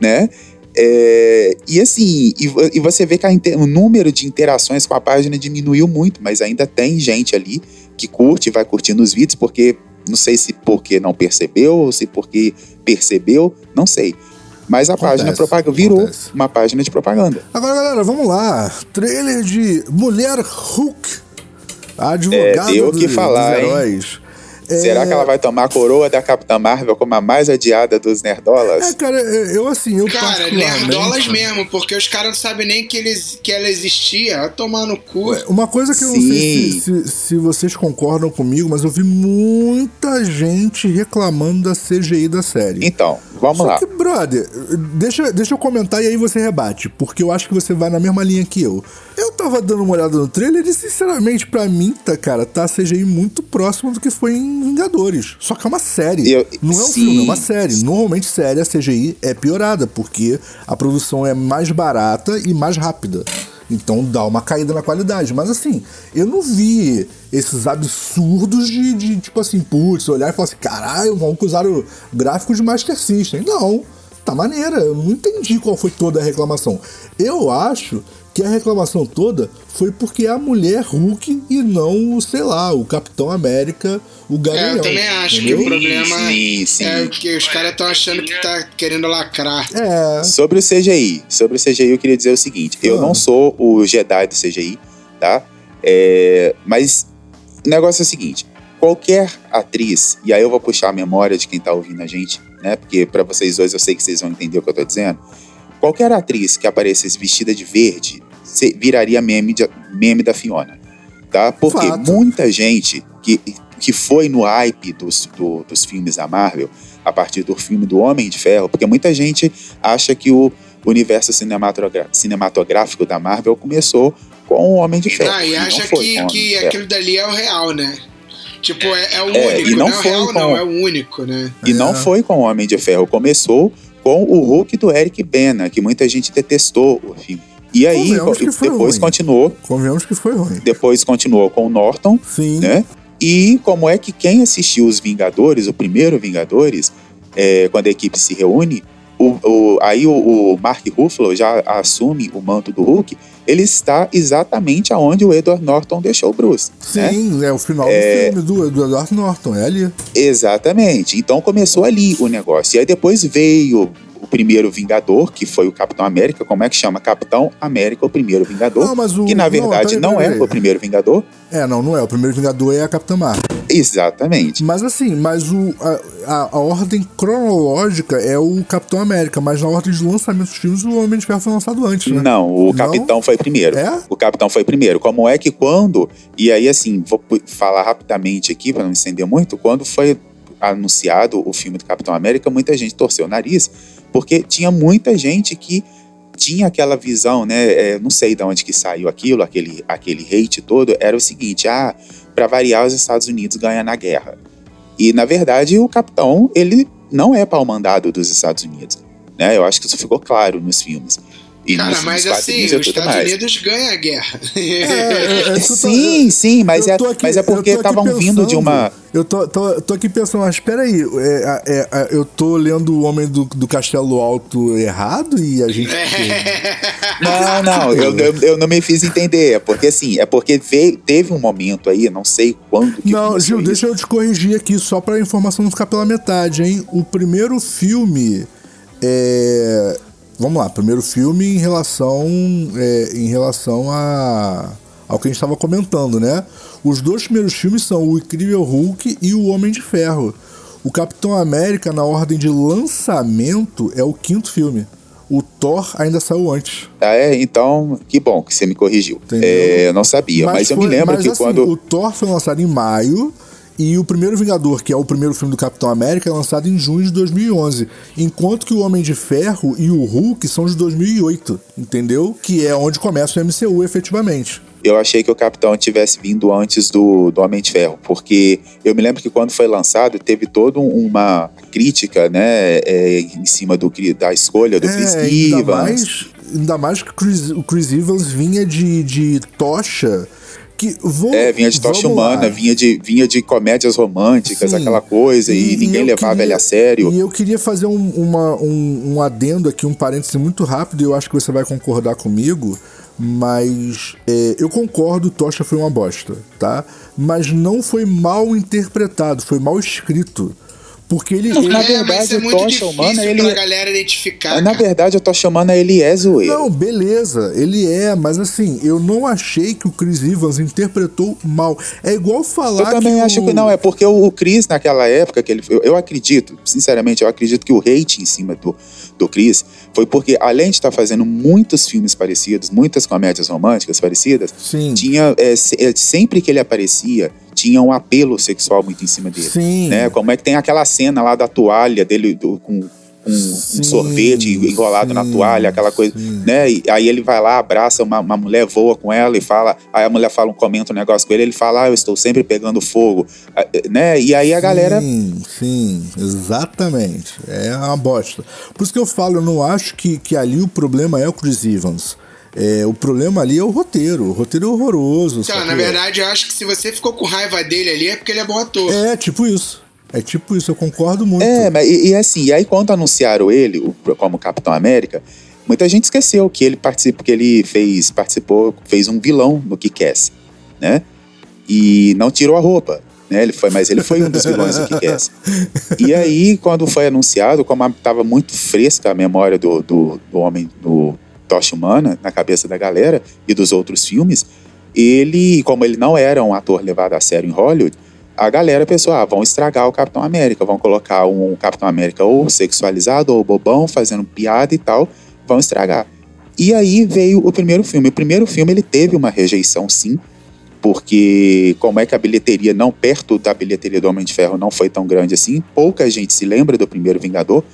né? É, e assim, e, e, você vê que a, o número de interações com a página diminuiu muito, mas ainda tem gente ali que curte, vai curtindo os vídeos, porque não sei se porque não percebeu ou se porque percebeu, não sei. Mas a acontece, página propaganda virou acontece. uma página de propaganda. Agora, galera, vamos lá. Trailer de Mulher Hulk, a advogada é, deu que falar, dos heróis. Hein? Será que ela vai tomar a coroa da Capitã Marvel como a mais adiada dos nerdolas? É, cara, eu assim, eu Cara, nerdolas mesmo, porque os caras não sabem nem que, eles, que ela existia. Ela tomar no cu. Uma coisa que eu Sim. não sei se, se, se, vocês concordam comigo, mas eu vi muita gente reclamando da CGI da série. Então, vamos Só lá. Que, brother, deixa, deixa eu comentar e aí você rebate, porque eu acho que você vai na mesma linha que eu. Eu tava dando uma olhada no trailer e, sinceramente, pra mim, tá, cara, tá a CGI muito próximo do que foi em Vingadores. Só que é uma série. Eu, não é um sim. filme, é uma série. Normalmente, série, a CGI é piorada, porque a produção é mais barata e mais rápida. Então dá uma caída na qualidade. Mas assim, eu não vi esses absurdos de, de tipo assim, putz, olhar e falar assim, caralho, vamos usar o gráfico de Master System. Não, tá maneira. Eu não entendi qual foi toda a reclamação. Eu acho que a reclamação toda foi porque a mulher Hulk e não, sei lá, o Capitão América, o Garanhão. É, eu também acho entendeu? que o problema sim, sim. é que os caras estão achando que tá querendo lacrar. É. Sobre o CGI, sobre o CGI eu queria dizer o seguinte, ah. eu não sou o Jedi do CGI, tá? É, mas o negócio é o seguinte, qualquer atriz, e aí eu vou puxar a memória de quem tá ouvindo a gente, né? Porque para vocês dois eu sei que vocês vão entender o que eu tô dizendo qualquer atriz que aparecesse vestida de verde viraria meme, de- meme da Fiona. Tá? Porque Fato. muita gente que, que foi no hype dos, do- dos filmes da Marvel, a partir do filme do Homem de Ferro, porque muita gente acha que o universo cinematográfico da Marvel começou com o Homem de Ferro. Ah, e não acha foi que, que aquilo dali é o real, né? Tipo, é, é o É, único, e não não, é o foi real, com- não, é o único, né? E não É. foi com o Homem de Ferro, começou com o Hulk do Eric Bana, que muita gente detestou o filme. E aí, depois ruim. continuou, Convenhamos que foi ruim. depois continuou com o Norton, Sim. né? E como é que quem assistiu os Vingadores, o primeiro Vingadores, é, quando a equipe se reúne, o, o- aí o, o Mark Ruffalo já assume o manto do Hulk, ele está exatamente aonde o Edward Norton deixou o Bruce. né? Sim, é o final É. do filme do, do Edward Norton, é ali. Exatamente. Então começou ali o negócio. E aí depois veio o primeiro Vingador, que foi o Capitão América. Como é que chama? Capitão América, o primeiro Vingador. Não, mas o- que na não, verdade não, peraí. é o primeiro Vingador. É, não, não é. O primeiro Vingador é a Capitã Marvel. Exatamente. Mas assim, mas o, a, a, ordem cronológica é o Capitão América, mas na ordem de lançamento dos filmes, o Homem de Ferro foi lançado antes, né? Não, o Não? Capitão foi primeiro. É? O Capitão foi primeiro. Como é que quando. E aí, assim, vou falar rapidamente aqui, para não estender muito. Quando foi anunciado o filme do Capitão América, muita gente torceu o nariz, porque tinha muita gente que tinha aquela visão, né? é, não sei de onde que saiu aquilo, aquele, aquele hate todo. Era o seguinte: ah, para variar, os Estados Unidos ganham na guerra. E, na verdade, o Capitão, ele não é pau-mandado dos Estados Unidos. Né? Eu acho que isso ficou claro nos filmes. E Cara, nos, mas nos assim, os Estados mais. Unidos ganham a guerra. *laughs* É, é, é, isso tá- sim, sim, mas é, aqui- mas é porque estavam vindo de uma. Eu tô, tô, tô aqui pensando, mas peraí, é, é, é, eu tô lendo o Homem do, do Castelo Alto errado e a gente. *laughs* Não, não, eu, eu, eu não me fiz entender. É porque assim, é porque veio, teve um momento aí, não sei quando que Não, Gil, isso. deixa eu te corrigir aqui, só pra informação não ficar pela metade, hein? O primeiro filme é. Vamos lá, primeiro filme em relação. é, em relação a. ao que a gente estava comentando, né? Os dois primeiros filmes são o Incrível Hulk e o Homem de Ferro. O Capitão América, na ordem de lançamento, é o quinto filme. O Thor ainda saiu antes. Ah, é, então, que bom que você me corrigiu. É, eu não sabia, mas, eu me foi- lembro mas, que assim, quando. O Thor foi lançado em maio e o primeiro Vingador, que é o primeiro filme do Capitão América, é lançado em junho de 2011. Enquanto que o Homem de Ferro e o Hulk são de 2008, entendeu? Que é onde começa o MCU efetivamente. eu achei que o Capitão tivesse vindo antes do, do Homem de Ferro, porque eu me lembro que quando foi lançado teve toda uma crítica, né, é, em cima do, da escolha do Chris É, ainda Evans. mais, ainda mais que o Chris, o Chris Evans vinha de, de tocha. Que É, vinha de tocha lá. humana, vinha de, vinha de comédias românticas, Sim. aquela coisa, e, ninguém eu levava queria- ele a sério. E eu queria fazer um, uma- um, um adendo aqui, um parêntese muito rápido, e eu acho que você vai concordar comigo, mas é, eu concordo, Tocha foi uma bosta, tá? Mas não foi mal interpretado, foi mal escrito. Porque ele. Não, ele- na é, mas verdade, é Tocha difícil humana, ele- pra galera identificar. Na cara. verdade, eu tô chamando ele é zoeiro. Não, beleza, ele é, mas assim, eu não achei que o Chris Evans interpretou mal. É igual falar Eu também que acho o- que não, é porque o, o Chris, naquela época, que ele, eu, eu acredito, sinceramente, eu acredito que o hate em cima do, do Chris foi porque, além de estar fazendo muitos filmes parecidos, muitas comédias românticas parecidas, Sim. tinha, é, é, sempre que ele aparecia, tinha um apelo sexual muito em cima dele. Sim. Né? Como é que tem aquela cena lá da toalha dele do- com. um Sim, sorvete enrolado na sim, toalha, aquela coisa, sim. né? E aí ele vai lá, abraça uma, uma mulher, voa com ela e fala, aí a mulher fala, comenta um negócio com ele, ele fala, ah, eu estou sempre pegando fogo, Ah, né? E aí a galera Sim, sim, exatamente. É uma bosta. Por isso que eu falo, eu não acho que, que ali o problema é o Chris Evans. É, o problema ali é o roteiro. O roteiro é horroroso. Então, na verdade, eu acho que se você ficou com raiva dele ali é porque ele é bom ator. É tipo isso. É tipo isso, eu concordo muito. É, mas e, e assim, e aí quando anunciaram ele o- como Capitão América, muita gente esqueceu que ele participou, que ele fez, participou, fez um vilão no Kick-Ass, né? E não tirou a roupa, né? Ele foi, mas ele foi um dos vilões do Kick-Ass. E aí, quando foi anunciado, como estava muito fresca a memória do, do, do homem do Tocha Humana na cabeça da galera e dos outros filmes, ele, como ele não era um ator levado a sério em Hollywood, a galera pensou, ah, vão estragar o Capitão América, vão colocar um Capitão América ou sexualizado ou bobão, fazendo piada e tal, vão estragar. E aí veio o primeiro filme. O primeiro filme ele teve uma rejeição, sim, porque como é que a bilheteria, não perto da bilheteria do Homem de Ferro, não foi tão grande assim, pouca gente se lembra do primeiro Vingador,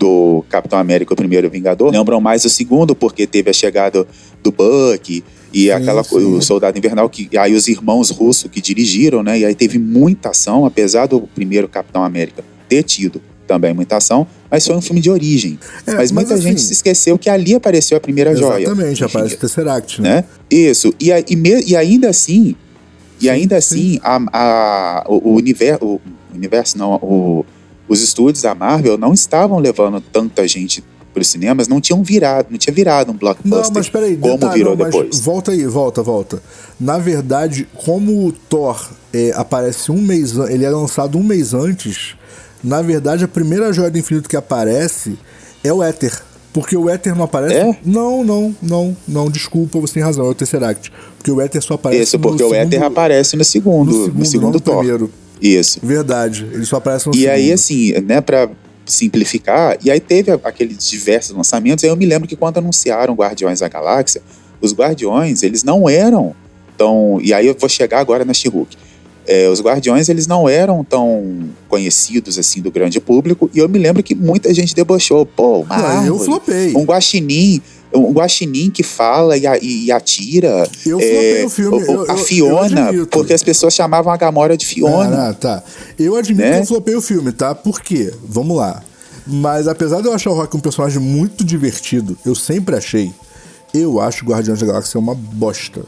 do Capitão América, o primeiro Vingador. Lembram mais o segundo, porque teve a chegada do Buck e sim, aquela sim. o Soldado Invernal, que aí os irmãos russos que dirigiram, né? E aí teve muita ação, apesar do primeiro Capitão América ter tido também muita ação, mas foi um filme de origem. É, mas, mas, muita assim, gente se esqueceu que ali apareceu a primeira exatamente, joia. Exatamente, aparece o Tesseract, né? né? Isso. E, e, me, e ainda assim, e sim, ainda assim, a, a, o, o, universo, o universo não, o, os estúdios da Marvel não estavam levando tanta gente para os cinemas, não tinham virado, não tinha virado um blockbuster não, mas peraí, como detalhe, virou não, depois. Volta aí, volta, volta. Na verdade, como o Thor é, aparece um mês, ele é lançado um mês antes, na verdade, a primeira joia do infinito que aparece é o Éter. Porque o Éter não aparece. É? Não, não, não, não, desculpa, você tem razão, é o Tesseract. Porque o Éter só aparece Isso, porque o Éter aparece no segundo, no segundo, no segundo no Thor. primeiro. Isso. Verdade, ele só aparece no e segundo. Aí, assim, né, pra simplificar, e aí teve aqueles diversos lançamentos, aí eu me lembro que quando anunciaram Guardiões da Galáxia, os Guardiões, eles não eram tão... E aí eu vou chegar agora na she é, os Guardiões eles não eram tão conhecidos assim do grande público e eu me lembro que muita gente debochou. Pô, uma não, árvore, eu flopei. um guaxinim, um guaxinim que fala e, e atira. Eu flopei é, o filme. Eu, a Fiona, eu porque as pessoas chamavam a Gamora de Fiona. Ah, tá. Eu admito né? que eu flopei o filme, tá? Por quê? Vamos lá. Mas apesar de eu achar o Rock um personagem muito divertido, eu sempre achei, eu acho Guardiões da Galáxia uma bosta,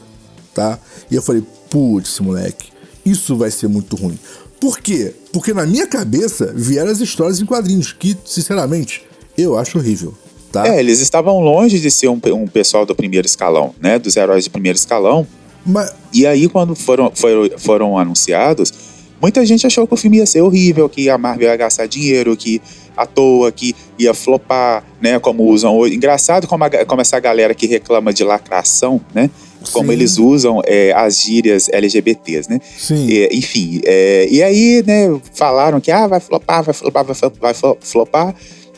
tá? E eu falei, putz, moleque, isso vai ser muito ruim. Por quê? Porque na minha cabeça vieram as histórias em quadrinhos, que, sinceramente, eu acho horrível. Tá? É, eles estavam longe de ser um, um pessoal do primeiro escalão, né? Dos heróis de primeiro escalão. Mas... E aí, quando foram, foram, foram anunciados, muita gente achou que o filme ia ser horrível, que a Marvel ia gastar dinheiro, que à toa, que ia flopar, né? Como usam hoje. Engraçado como, a, como essa galera que reclama de lacração, né? como Sim. eles usam é, as gírias LGBTs, né? Sim. E, enfim, é, e aí, né, falaram que ah, vai flopar, vai flopar, vai flopar, vai flopar,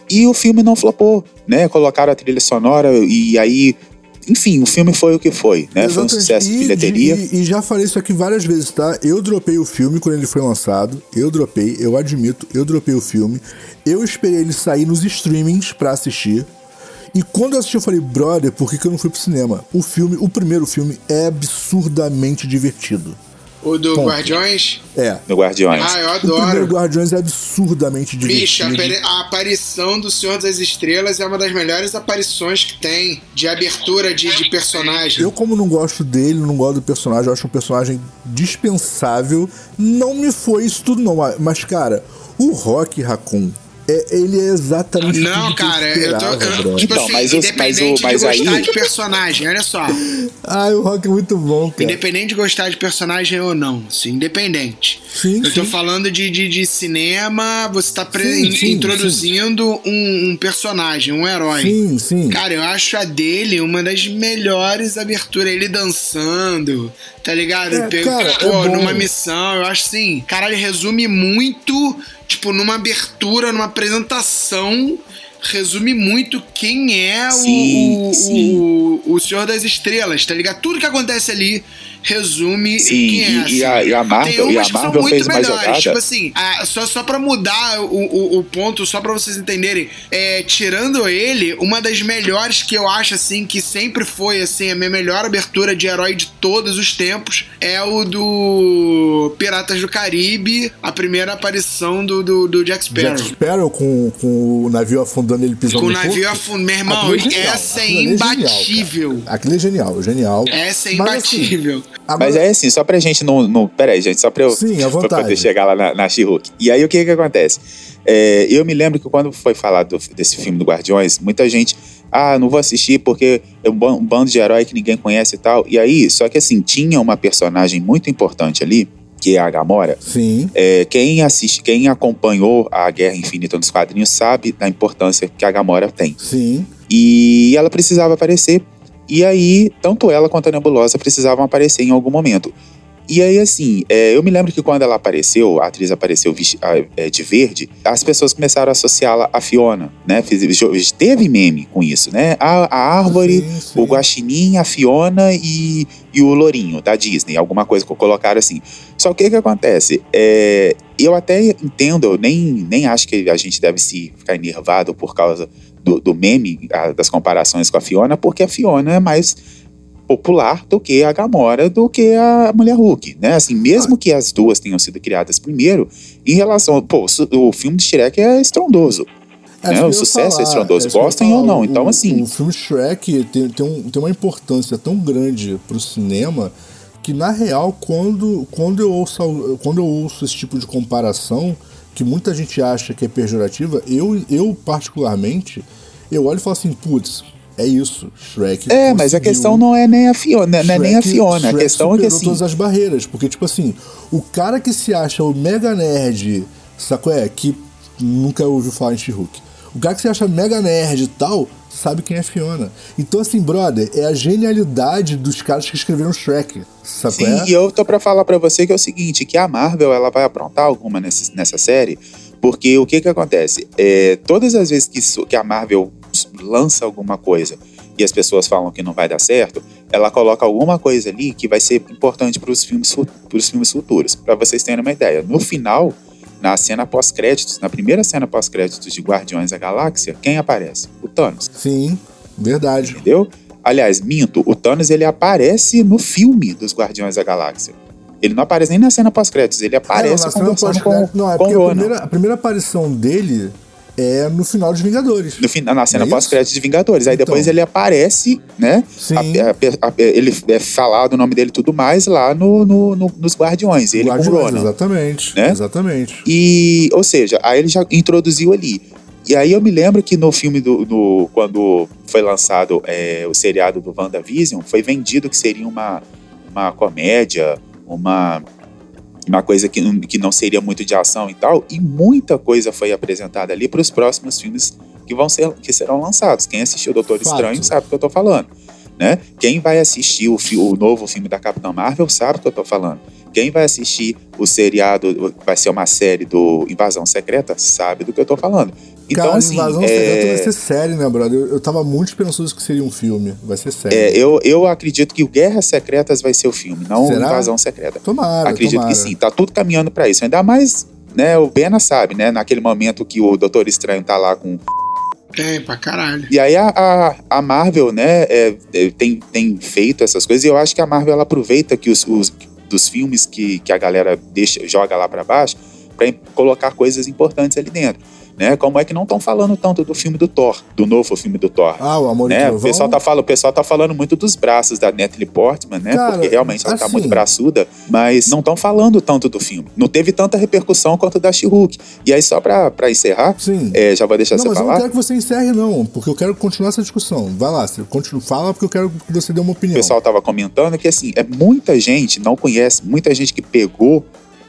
e o filme não flopou, né? Colocaram a trilha sonora e aí enfim, o filme foi o que foi, né? Exatamente. Foi um sucesso de bilheteria. E, e, já falei isso aqui várias vezes, tá? Eu dropei o filme quando ele foi lançado. Eu dropei, eu admito, eu dropei o filme. Eu esperei ele sair nos streamings para assistir. E quando eu assisti, eu falei, brother, por que, que eu não fui pro cinema? O filme, o primeiro filme é absurdamente divertido. O do Ponto. Guardiões? É. Do Guardiões. Ah, eu adoro. O primeiro Guardiões é absurdamente divertido. Bicho, a, aparição do Senhor das Estrelas é uma das melhores aparições que tem de abertura de, de personagem. Eu, como não gosto dele, não gosto do personagem, eu acho um personagem dispensável. Não me foi isso tudo, não. Mas, cara, o Rock Raccoon é, ele é exatamente Não, cara, eu tô. Eu, tipo então, assim, mas independente mas o, mas de gostar aí... de personagem, olha só. Ai, o Rock é muito bom, cara. Independente de gostar de personagem ou não, assim, independente. Sim, eu tô sim. falando de, de, de, cinema, você tá sim, sim, introduzindo um, um, personagem, um herói. Sim, sim. Cara, eu acho a dele uma das melhores aberturas. Ele dançando, tá ligado? É, cara, Pô, é numa missão, eu acho assim. Caralho, resume muito tipo, numa abertura, numa apresentação, resume muito quem é sim, o, sim. O, o Senhor das Estrelas, tá ligado? Tudo que acontece ali resume Sim, quem é. E, assim. e, a, e a Marvel, e a Marvel fez mais jogada. Tipo assim, a, só, só pra mudar o, o, o, ponto, só pra vocês entenderem, é, tirando ele, uma das melhores que eu acho, assim, que sempre foi, assim, a minha melhor abertura de herói de todos os tempos, é o do Piratas do Caribe, a primeira aparição do, do, do Jack Sparrow. Jack Sparrow com, com o navio afundando ele pisando Com o navio afundando. Meu irmão, é essa é imbatível. Aquilo é genial, genial. Essa é imbatível. Agora... Mas é assim, só pra gente não. não peraí, gente, só pra eu, Sim, à *laughs* pra poder chegar lá na, na She-Hulk. E aí o que que acontece? É, eu me lembro que quando foi falado desse filme do Guardiões, muita gente. Ah, não vou assistir porque é um, um bando de herói que ninguém conhece e tal. E aí, só que assim, tinha uma personagem muito importante ali, que é a Gamora. Sim. É, quem assiste, quem acompanhou a Guerra Infinita nos quadrinhos sabe da importância que a Gamora tem. Sim. E ela precisava aparecer e aí, tanto ela quanto a Nebulosa precisavam aparecer em algum momento. E aí, assim, é, eu me lembro que quando ela apareceu, a atriz apareceu a- é, de verde, as pessoas começaram a associá-la à Fiona, né? Teve meme com isso, né? A, a árvore, Sim, sim. o guaxinim, a Fiona e, e o Lourinho, da Disney. Alguma coisa que colocaram assim. Só que o que, que acontece? É, eu até entendo, eu nem, nem acho que a gente deve se ficar enervado por causa do, do meme, a- das comparações com a Fiona, porque a Fiona é mais popular do que a Gamora, do que a Mulher Hulk, né? Assim, mesmo que as duas tenham sido criadas primeiro, em relação... Pô, o filme de Shrek é estrondoso. É, né? O sucesso é falar, estrondoso, é ia gostem ou não. O- Então, assim- O filme Shrek tem, tem, um- tem uma importância tão grande pro cinema que, na real, quando, quando, eu ouço, quando eu ouço esse tipo de comparação, que muita gente acha que é pejorativa, eu, eu particularmente, eu olho e falo assim, putz, é isso, Shrek É, mas a questão não é nem a Fiona, não é nem a Shrek- Fiona. A Shrek questão é que assim. todas as barreiras. Porque, tipo assim, o cara que se acha o mega nerd, sacou? É, que nunca ouviu falar em She-Hulk. O cara que se acha mega nerd e tal, sabe quem é Fiona. Então, assim, brother, é a genialidade dos caras que escreveram Shrek, sacou? Sim, é? e eu tô pra falar pra você que é o seguinte, que a Marvel ela vai aprontar alguma nesse- nessa série, porque o que que acontece? É, todas as vezes que, isso- que a Marvel lança alguma coisa e as pessoas falam que não vai dar certo, ela coloca alguma coisa ali que vai ser importante para os filmes, pros filmes futuros. Pra vocês terem uma ideia, no final, na cena pós-créditos, na primeira cena pós-créditos de Guardiões da Galáxia, quem aparece? O Thanos. Sim, verdade. Entendeu? Aliás, minto, o Thanos ele aparece no filme dos Guardiões da Galáxia. Ele não aparece nem na cena pós-créditos, ele aparece na cena conversando com, Não, é com a primeira, a primeira aparição dele é no final dos Vingadores. No fim, na cena é pós-créditos de Vingadores. Aí Então. depois ele aparece, né? Sim. A- a- a- ele é falado o nome dele e tudo mais lá no, no- no- nos Guardiões. Ele Guardiões, Ronan. exatamente. né? Exatamente. E, ou seja, aí ele já introduziu ali. E aí eu me lembro que no filme do, do- quando foi lançado é, o seriado do WandaVision, foi vendido que seria uma, uma comédia, uma, uma coisa que, que não seria muito de ação e tal, e muita coisa foi apresentada ali para os próximos filmes que vão ser que serão lançados. Quem assistiu o Doutor Fato. Estranho sabe o que eu tô falando. Né? Quem vai assistir o, o novo filme da Capitã Marvel sabe o que eu tô falando. Quem vai assistir o seriado, vai ser uma série do Invasão Secreta, sabe do que eu tô falando. Então, Cara, assim, Invasão é, Secreta vai ser série, né, brother? Eu, eu tava muito esperançoso que seria um filme. Vai ser série. é, eu, eu acredito que o Guerras Secretas vai ser o filme, não Será? Invasão Secreta. Tomara, acredito tomara. que sim, tá tudo caminhando pra isso. Ainda mais, né, o Bena sabe, né, naquele momento que o Doutor Estranho tá lá com Tem, pra caralho. E aí a, a, a Marvel, né, é, é, tem, tem feito essas coisas e eu acho que a Marvel ela aproveita que os, os- dos filmes que, que a galera deixa, joga lá pra baixo pra im- colocar coisas importantes ali dentro. Né? Como é que não estão falando tanto do filme do Thor, do novo filme do Thor? Ah, o Amor né? O pessoal, tá falando, o pessoal tá falando muito dos braços da Natalie Portman, né? Cara, Porque realmente ela tá assim- muito braçuda, mas não estão falando tanto do filme. Não teve tanta repercussão quanto o da She-Hulk. E aí, só pra, pra encerrar, Sim. é, já vou deixar Não, você mas eu não falar. quero que você encerre, não, porque eu quero continuar essa discussão. Vai lá, você continua, fala, porque eu quero que você dê uma o opinião. pessoal tava comentando que assim, é muita gente não conhece, muita gente que pegou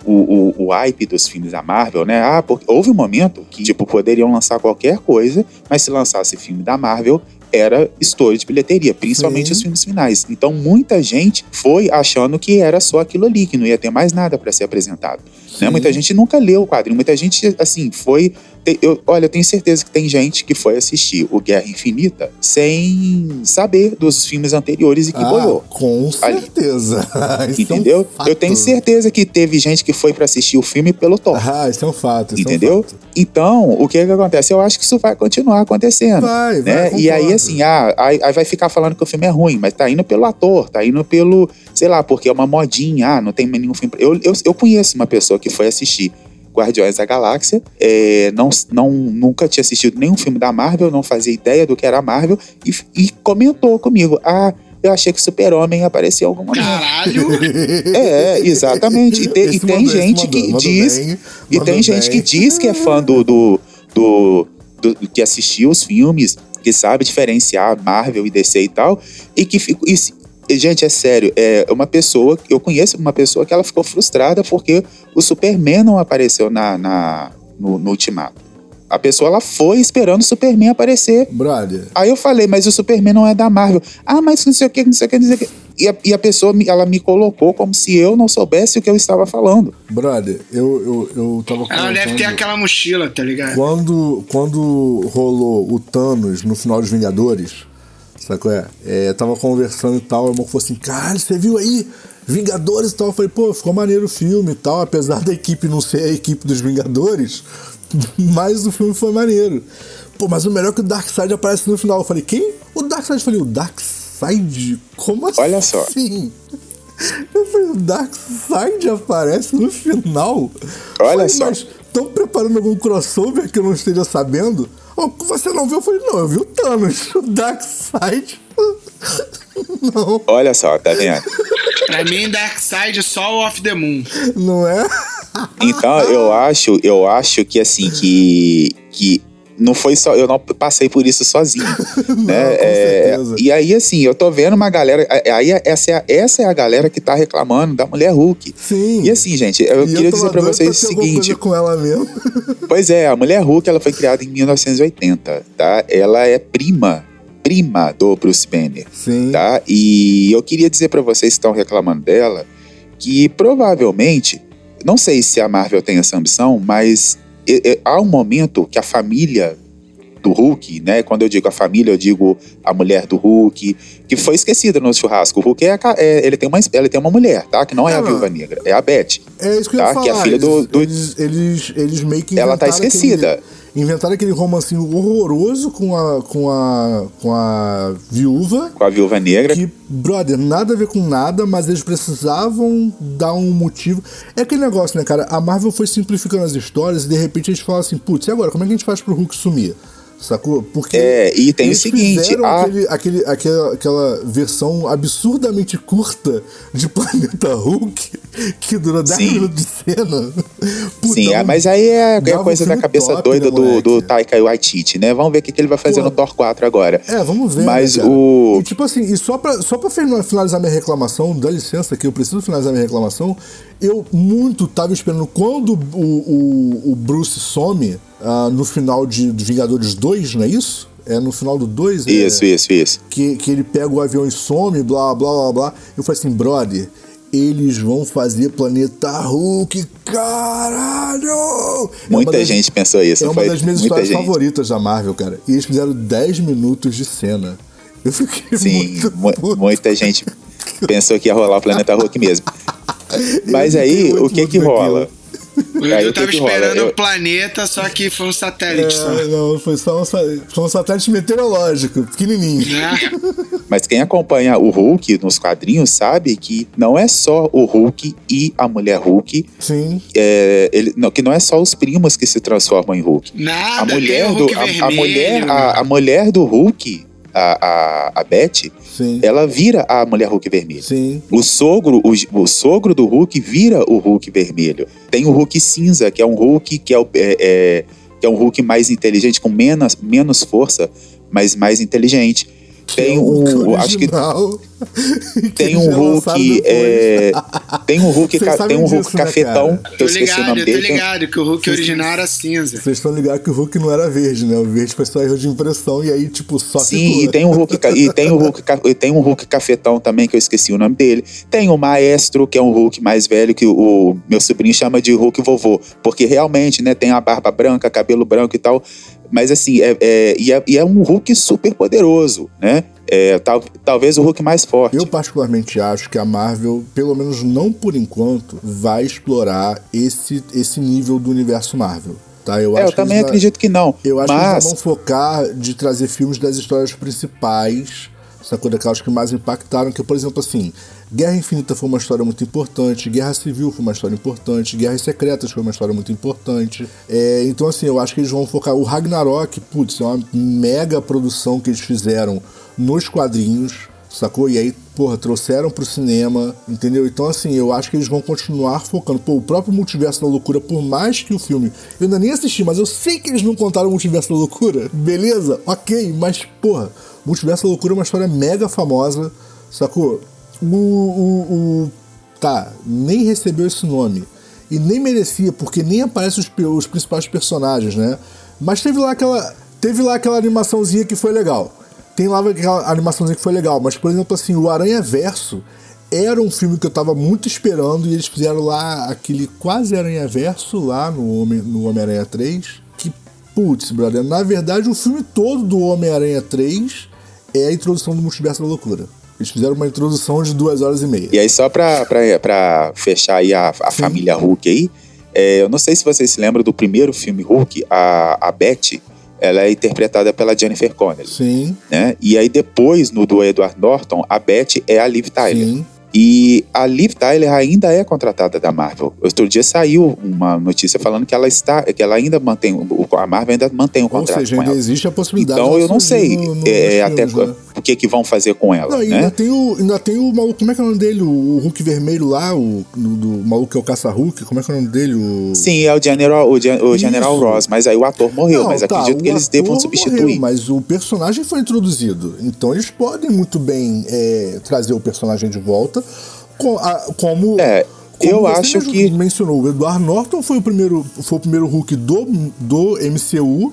o, o, o hype dos filmes da Marvel, né? Ah, porque houve um momento que, tipo, poderiam lançar qualquer coisa, mas se lançasse filme da Marvel, era estouro de bilheteria, principalmente Sim. os filmes finais. Então, muita gente foi achando que era só aquilo ali, que não ia ter mais nada para ser apresentado. Né? Muita gente nunca leu o quadrinho, muita gente, assim, foi. Te- Eu, olha, eu tenho certeza que tem gente que foi assistir o Guerra Infinita sem saber dos filmes anteriores e que ah, boiou. com Ali. certeza. *laughs* Isso é um Entendeu? eu tenho certeza que teve gente que foi para assistir o filme pelo Thor. Ah, isso é um fato. isso é um Entendeu? fato. Então, o que que acontece? Eu acho que isso vai continuar acontecendo. Vai, né? vai, e aí, assim, ah, aí, aí vai ficar falando que o filme é ruim, mas tá indo pelo ator, tá indo pelo, sei lá, porque é uma modinha, ah, não tem nenhum filme. Eu, eu, eu conheço uma pessoa que foi assistir Guardiões da Galáxia, é, não, não, nunca tinha assistido nenhum filme da Marvel, não fazia ideia do que era a Marvel, e, e comentou comigo, ah, eu achei que o Super-Homem apareceu em algum momento. Caralho! *laughs* É, exatamente. E, te- e tem mandou, gente mandou, que mandou diz. bem, e tem gente bem. que diz que é fã do. do, do, do- que assistiu os filmes, que sabe diferenciar Marvel e DC e tal. E que e, gente, é sério, é uma pessoa. Eu conheço uma pessoa que ela ficou frustrada porque o Superman não apareceu na, na, no, no Ultimato. A pessoa ela foi esperando o Superman aparecer. Brother, Aí eu falei, mas o Superman não é da Marvel. Ah, mas não sei o que, não sei o que, não sei o que. e, a, e a pessoa, me- ela me colocou como se eu não soubesse o que eu estava falando. Brother, eu, eu, eu tava Ela deve ter aquela mochila, tá ligado? Quando, quando rolou o Thanos no final dos Vingadores, qual é? é tava conversando e tal, o irmão falou assim, caralho, você viu aí? Vingadores e tal. Eu falei, pô, ficou maneiro o filme e tal, apesar da equipe não ser a equipe dos Vingadores, *laughs* mas o filme foi maneiro. Pô, mas o melhor é que o Darkseid aparece no final. Eu falei, quem? O Darkseid. Eu falei, o Darkseid? Como assim? Olha só. *laughs* Eu falei, o Darkseid aparece no final? Olha Falei, só. Mas estão preparando algum crossover que eu não esteja sabendo? Oh, você não viu? Eu falei, não, eu vi o Thanos, o Darkseid. *laughs* não, Olha só, tá vendo? Pra mim, Darkseid só o Off the Moon. não é? Então eu acho, eu acho que assim que que não foi só, eu não passei por isso sozinho, *laughs* né? com É, e aí assim, eu tô vendo uma galera, aí essa é, a- essa é a galera que tá reclamando da mulher Hulk. Sim. E assim, gente, eu E queria tava dizer pra doido vocês o seguinte, com ela mesmo. *laughs* Pois é, a Mulher Hulk ela foi criada em 1980, tá? Ela é prima, prima do Bruce Banner, Sim. tá? E eu queria dizer pra vocês que estão reclamando dela que provavelmente, não sei se a Marvel tem essa ambição, mas há um momento que a família do Hulk, né? Quando eu digo a família, eu digo a mulher do Hulk, que foi esquecida no churrasco. O Hulk é, é- ele tem uma ele tem uma mulher, tá? Que não é a É, Viúva Negra, é a Beth. É isso que eu Tá, ia falar. que é a filha do- eles, do- Eles, eles, eles meio que Ela tá esquecida. Aquele, inventaram aquele romancinho horroroso com a, com a, com a viúva. Com a Viúva Negra, Que, brother, nada a ver com nada, mas eles precisavam dar um motivo. É aquele negócio, né, cara? A Marvel foi simplificando as histórias e de repente eles falam assim: putz, e agora? Como é que a gente faz pro Hulk sumir? Sacou? Porque. É, e tem o seguinte, a- aquele, aquele, aquela, aquela versão absurdamente curta de *laughs* Planeta Hulk que dura 10 Sim. minutos de cena. Pô, Sim, ah, um- mas aí é, é coisa da cabeça top, doida né, do, do? Taika Waititi, né? Vamos ver o que, que ele vai fazer Pô. no Thor 4 agora. É, vamos ver. Mas né, o. E tipo assim, e só pra, só pra fina- finalizar minha reclamação, dá licença que eu preciso finalizar minha reclamação. Eu muito tava esperando quando o, o, o Bruce some ah, no final de, Vingadores 2, não é isso? É no final do 2? Isso, isso, isso. Que, que ele pega o avião e some, blá blá blá blá. Eu falei assim, brother. Eles vão fazer Planeta Hulk, caralho! É Muita das- gente pensou isso. é uma foi das minhas histórias gente. favoritas da Marvel, cara. E eles fizeram 10 minutos de cena. Eu fiquei Sim, muito mu- muita gente *laughs* pensou que ia rolar o Planeta Hulk mesmo. *laughs* Mas aí, o que que rola? aquilo. O Aí, Edu tava que esperando Eu- o planeta, só que foi um satélite só. É, não, foi só um, foi um satélite meteorológico, pequenininho. Né? *laughs* Mas quem acompanha o Hulk nos quadrinhos sabe que não é só o Hulk e a mulher Hulk, Sim. é, ele, não, que não é só os primos que se transformam em Hulk. Nada, a mulher do a, a mulher a, a mulher do Hulk a, a, a Beth Sim. ela vira a mulher Hulk vermelha Sim. o sogro o, o sogro do Hulk vira o Hulk vermelho tem o Hulk cinza que é um Hulk que é, o- é- é- que é um Hulk mais inteligente com menos, menos força mas mais inteligente tem é o Hulk um acho que tem um Hulk *laughs* é, tem um Hulk ca- tem um Hulk disso, né, cafetão Tô eu esqueci o ligado, nome eu tô ligado que o Hulk original era cinza. Vocês estão ligados que o Hulk não era verde, né? O verde foi só erro de impressão e aí, tipo, só Sim, ficou. e tem um Hulk, e *laughs* tem um Hulk, e tem um Hulk cafetão também que eu esqueci o nome dele. Tem o Maestro, que é um Hulk mais velho que o meu sobrinho chama de Hulk vovô, porque realmente, né, tem a barba branca, cabelo branco e tal. Mas assim, é, é- e, é, e é um Hulk super poderoso, né? É, tal- talvez o Hulk mais forte. Eu particularmente acho que a Marvel, pelo menos não por enquanto, vai explorar esse, esse nível do universo Marvel. Tá? Eu, É, eu também eles vai- acredito que não. Eu acho que eles mas vão focar de trazer filmes das histórias principais, sacou? Daquelas que mais impactaram, que, por exemplo, assim, Guerra Infinita foi uma história muito importante, Guerra Civil foi uma história importante, Guerras Secretas foi uma história muito importante. É, então, assim, eu acho que eles vão focar. O Ragnarok, putz, é uma mega produção que eles fizeram nos quadrinhos. Sacou? E aí, porra, trouxeram pro cinema, entendeu? Então, assim, eu acho que eles vão continuar focando. Pô, o próprio Multiverso da Loucura, por mais que o filme. Eu ainda nem assisti, mas eu sei que eles não contaram o Multiverso da Loucura. Beleza? Ok, mas, porra, Multiverso da Loucura é uma história mega famosa, sacou? O. o, o tá, nem recebeu esse nome. E nem merecia, porque nem aparecem os, os principais personagens, né? Mas teve lá aquela. Teve lá aquela animaçãozinha que foi legal. Tem lá aquela animaçãozinha que foi legal, mas, por exemplo, assim, o Aranha Verso era um filme que eu tava muito esperando e eles fizeram lá aquele quase Aranha Verso lá no, Homem, no Homem-Aranha 3. Que, putz, brother, na verdade o filme todo do Homem-Aranha 3 é a introdução do Multiverso da Loucura. Eles fizeram uma introdução de duas horas e meia. E aí, só pra, pra, pra fechar aí a, a família Hulk aí, é, eu não sei se vocês se lembram do primeiro filme Hulk, a, a Betty, ela é interpretada pela Jennifer Connelly. Sim. Né? E aí depois, no do Edward Norton, a Betty é a Liv Tyler. Sim. E a Liv Tyler ainda é contratada da Marvel. Outro dia saiu uma notícia falando que ela está, que ela ainda mantém, o- a Marvel ainda mantém Ou contrato seja, com ainda ela. existe a possibilidade Então eu não sei no- no- é, até filmes, né? o que que vão fazer com ela, Não, né? ainda, tem o, ainda tem o maluco, como é que é o nome dele? O, o Hulk vermelho lá, o do, do maluco que é o Caça-Hulk, como é que é o nome dele? O... Sim, é o General, o, Gen- o General. Ross, mas aí o ator morreu, Não, mas tá, acredito que o eles devam substituir. morreu, mas o personagem foi introduzido. Então eles podem muito bem é, trazer o personagem de volta. Co- a- como. É, como eu acho que- mencionou, o Edward Norton foi o primeiro, foi o primeiro Hulk do, do MCU,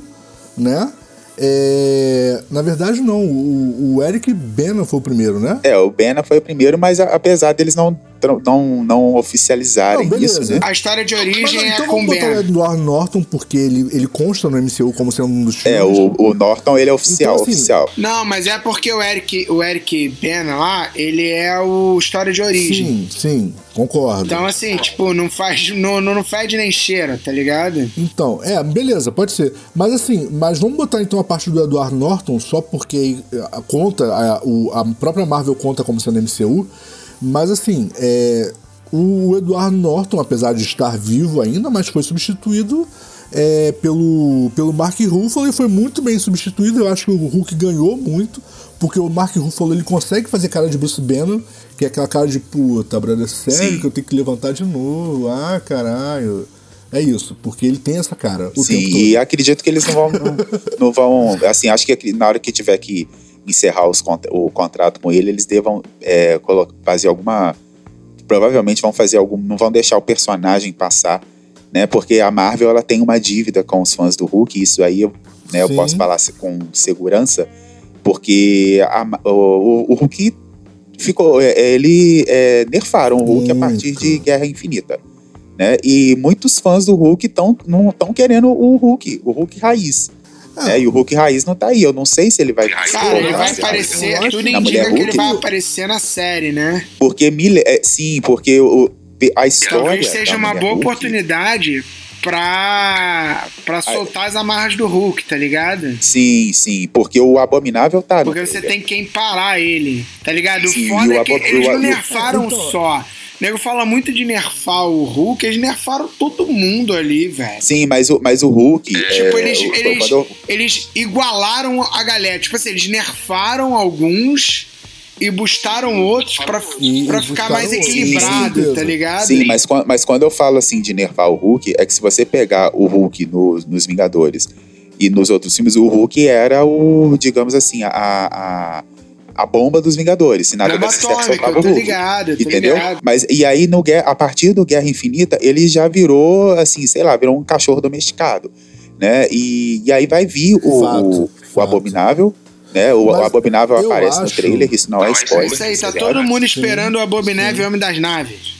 né? É, na verdade, não. O, o Eric Bana foi o primeiro, né? É, o Bena foi o primeiro, mas a- apesar deles não, não, não oficializarem Não, isso, né? A história de origem Mas, é então com vamos botar o. Edward Norton, porque ele, ele consta no MCU como sendo um dos filmes. É, o, o Norton, ele é oficial, Então, assim, oficial. Não, mas é porque o Eric, o Eric Bena lá, ele é o história de origem. Sim, sim, concordo. Então, assim, tipo, não faz. Não, não, não fede nem cheira, tá ligado? Então, é, beleza, pode ser. Mas assim, mas vamos botar então a parte do Edward Norton só porque a conta, a, o- a própria Marvel conta como sendo MCU. Mas assim, é, o Edward Norton, apesar de estar vivo ainda, mas foi substituído é, pelo, pelo Mark Ruffalo e foi muito bem substituído. Eu acho que o Hulk ganhou muito, porque o Mark Ruffalo ele consegue fazer cara de Bruce Banner, que é aquela cara de puta, brother, sério Sim. que eu tenho que levantar de novo. Ah, caralho. É isso, porque ele tem essa cara Sim, e acredito que eles não vão, não, não vão. Assim, acho que na hora que tiver que encerrar os, o contrato com ele, eles devam é, fazer alguma. Provavelmente vão fazer algum. Não vão deixar o personagem passar, né? Porque a Marvel ela tem uma dívida com os fãs do Hulk, isso aí eu, né, eu posso falar com segurança, porque a o, o- Hulk ficou. é, Ele é, nerfaram o Hulk a partir de Guerra Infinita né? E muitos fãs do Hulk estão querendo o Hulk, o Hulk raiz. É. né? E o Hulk raiz não tá aí. Eu não sei se ele vai. Cara, ele vai se aparecer, tudo indica que ele vai aparecer na série, né? Porque mil- é, sim, porque o, a história. Talvez seja da uma boa Hulk- oportunidade pra, pra soltar as amarras do Hulk, tá ligado? Sim, sim, porque o Abominável tá. Porque você trailer. tem quem parar ele, tá ligado? Sim, o foda o é que eles não nerfaram só. O nego fala muito de nerfar o Hulk, eles nerfaram todo mundo ali, velho. Sim, mas o, mas o Hulk. Tipo, é, eles, o- eles, eu- eles igualaram a galera. Tipo assim, eles nerfaram alguns e bustaram outros pra, pra e ficar mais equilibrado, tá ligado? Sim, mas, mas quando eu falo assim de nerfar o Hulk, é que se você pegar o Hulk no- nos Vingadores e nos outros filmes, o Hulk era o, digamos assim, a, a, a bomba dos Vingadores. Se nada desse certo, sobrava eu o Hulk. ligado, eu tô Entendeu? ligado. Mas e aí, no, a partir do Guerra Infinita, ele já virou, assim, sei lá, virou um cachorro domesticado. Né? E, e aí vai vir o, Fato, o, o fato. Abominável. Né? O, Abominável aparece no acho- trailer, isso não é É spoiler. isso aí, tá todo mundo esperando o Abominável Homem das Naves.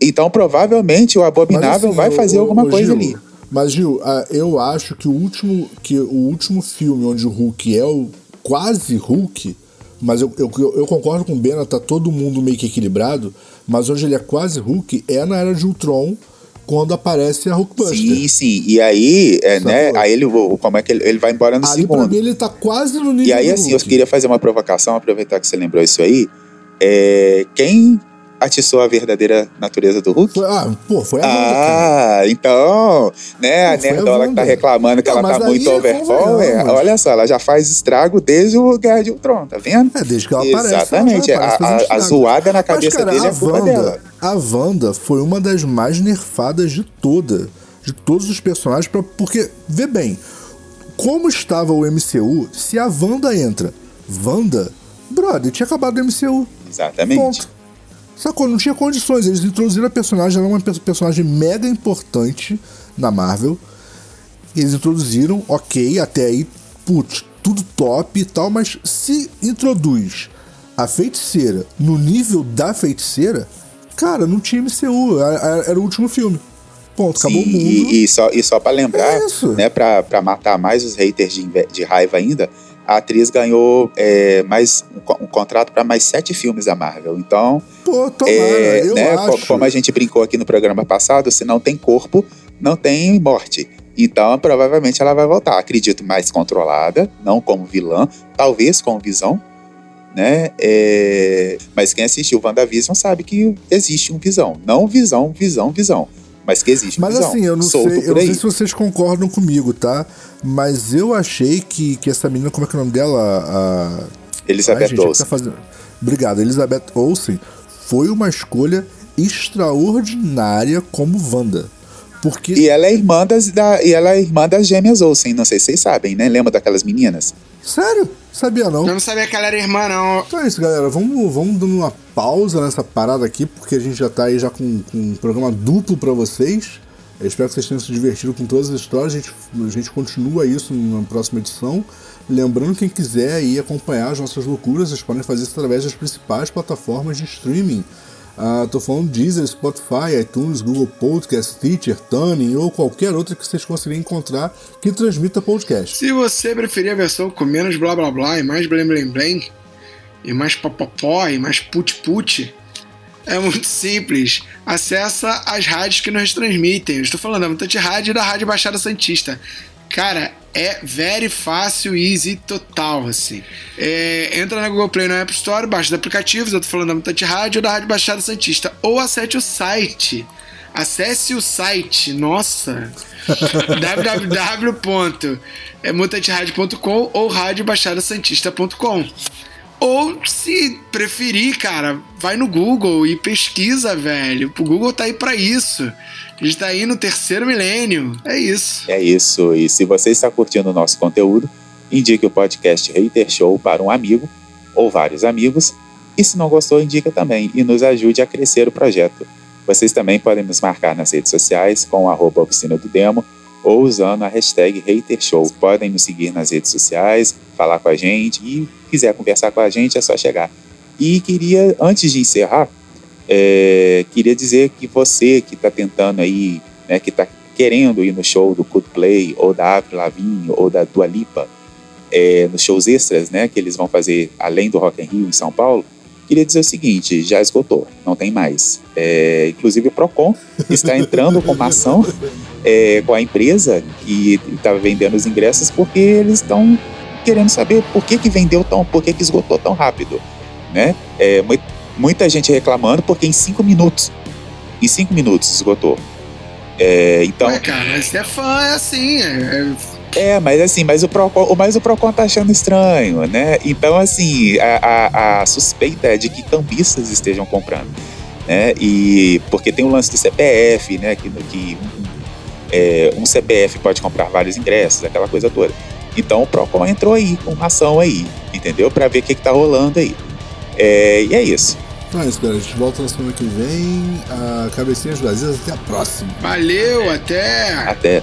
Então, provavelmente, o Abominável assim, vai fazer alguma coisa Gil, ali. Mas, Gil, eu acho que o último, que o último filme onde o Hulk é o quase Hulk, mas eu, eu, eu concordo com o Bena, tá todo mundo meio que equilibrado, mas onde ele é quase Hulk é na Era de Ultron, quando aparece a Hulkbuster. Sim, sim. E aí, é, né? Sacou? Aí ele, como é que ele, ele vai embora no pra segundo. mim ele tá quase no nível E aí, assim, eu Hulk. queria fazer uma provocação, aproveitar que você lembrou isso aí. É, quem atiçou a verdadeira natureza do Hulk? Foi, ah, pô, foi a Wanda, cara. Ah, então, né, a Pô, a Nerdola que tá Wanda. reclamando que Não, ela mas tá muito é overpower, convenhamos. olha só, ela já faz estrago desde o Guerra de Ultron, tá vendo? É, desde que ela aparece. Exatamente, ela aparece a- a- a zoada na cabeça Mas, cara, dele é a culpa Wanda, dela. A Wanda foi uma das mais nerfadas de toda. De todos os personagens. Pra, porque, vê bem, como estava o MCU, se a Wanda entra, Wanda, brother, tinha acabado o MCU. Exatamente. Ponto. Sacou? Não tinha condições. Eles introduziram a personagem, ela é uma pe- personagem mega importante na Marvel. Eles introduziram, ok, até aí, putz, tudo top e tal, mas se introduz a feiticeira no nível da feiticeira, cara, não tinha MCU, era, o último filme. Ponto, acabou Sim, o mundo. E, e só, e só pra lembrar, É né, pra, pra matar mais os haters de, de raiva ainda, a atriz ganhou é, mais um, um contrato pra mais sete filmes da Marvel. Então, Pô, tomara, é, eu né, acho. como a gente brincou aqui no programa passado, se não tem corpo, não tem morte. Então, provavelmente ela vai voltar. Acredito mais controlada, não como vilã, talvez com visão, né? É, Mas quem assistiu WandaVision sabe que existe um visão. Não visão, visão, visão. Mas que existe Mas assim, eu não sei, eu não sei se vocês concordam comigo, tá? Mas eu achei que, que essa menina, como é que é o nome dela? A, Elizabeth Ai, gente, é que Olsen. tá fazendo... Obrigado, Elizabeth Olsen foi uma escolha extraordinária como Wanda. Porque E ela é irmã das, da, e ela é irmã das gêmeas Olsen, não sei se vocês sabem, né? Lembra daquelas meninas? Sério? Sabia não. Eu não sabia que ela era irmã, não. Então é isso, galera. Vamos, vamos dando uma pausa nessa parada aqui, porque a gente já tá aí já com, com um programa duplo pra vocês. Eu espero que vocês tenham se divertido com todas as histórias. A gente, a gente continua isso na próxima edição. Lembrando, quem quiser aí acompanhar as nossas loucuras, vocês podem fazer isso através das principais plataformas de streaming. Ah, tô falando Deezer, Spotify, iTunes, Google Podcast, Teacher, Tuning ou qualquer outra que vocês conseguirem encontrar que transmita podcast. Se você preferir a versão com menos blá blá blá e mais blém blém blém, e mais popopó e mais put put, é muito simples. Acessa as rádios que nos transmitem. Estou falando da Mutante Rádio e da Rádio Baixada Santista. Cara, é very fácil, easy, total, assim. É, entra na Google Play no App Store, baixa os aplicativos, eu tô falando da Mutante Rádio ou da Rádio Baixada Santista. Ou acesse o site. Acesse o site, nossa! *laughs* www.mutanteradio.com ou radiobaixadasantista.com ou se preferir, cara, vai no Google e pesquisa, velho. O Google tá aí pra isso. A gente tá aí no terceiro milênio. É isso. É isso. E se você está curtindo o nosso conteúdo, indique o podcast Hater Show para um amigo ou vários amigos. E se não gostou, indica também e nos ajude a crescer o projeto. Vocês também podem nos marcar nas redes sociais com o oficina do demo ou usando a hashtag HaterShow. Podem nos seguir nas redes sociais, falar com a gente e quiser conversar com a gente é só chegar. E queria, antes de encerrar, é, queria dizer que você que está tentando aí, né, que está querendo ir no show do Coldplay ou da Avril Lavigne ou da Dua Lipa, é, nos shows extras, né, que eles vão fazer além do Rock in Rio em São Paulo, queria dizer o seguinte, já esgotou, não tem mais. É, inclusive o Procon está entrando com uma ação é, com a empresa que estava vendendo os ingressos porque eles estão querendo saber por que, que vendeu tão, por que, que esgotou tão rápido, né? É, mu- muita gente reclamando porque em cinco minutos, em cinco minutos esgotou. É, então, Ué, cara, é fã, é assim. É, é, mas assim, mas o Procon, mas o Procon tá achando estranho, né? Então, assim, a, a, a suspeita é de que cambistas estejam comprando, né? E porque tem o lance do CPF, né? Que, que um, é, um CPF pode comprar vários ingressos, aquela coisa toda. Então o Procon entrou aí com uma ação aí, entendeu? Para ver o que, que tá rolando aí. É, e é isso. Então é isso, galera. A gente volta na semana que vem. A Cabecinhas Vazias. Até a próxima. valeu, até. Até.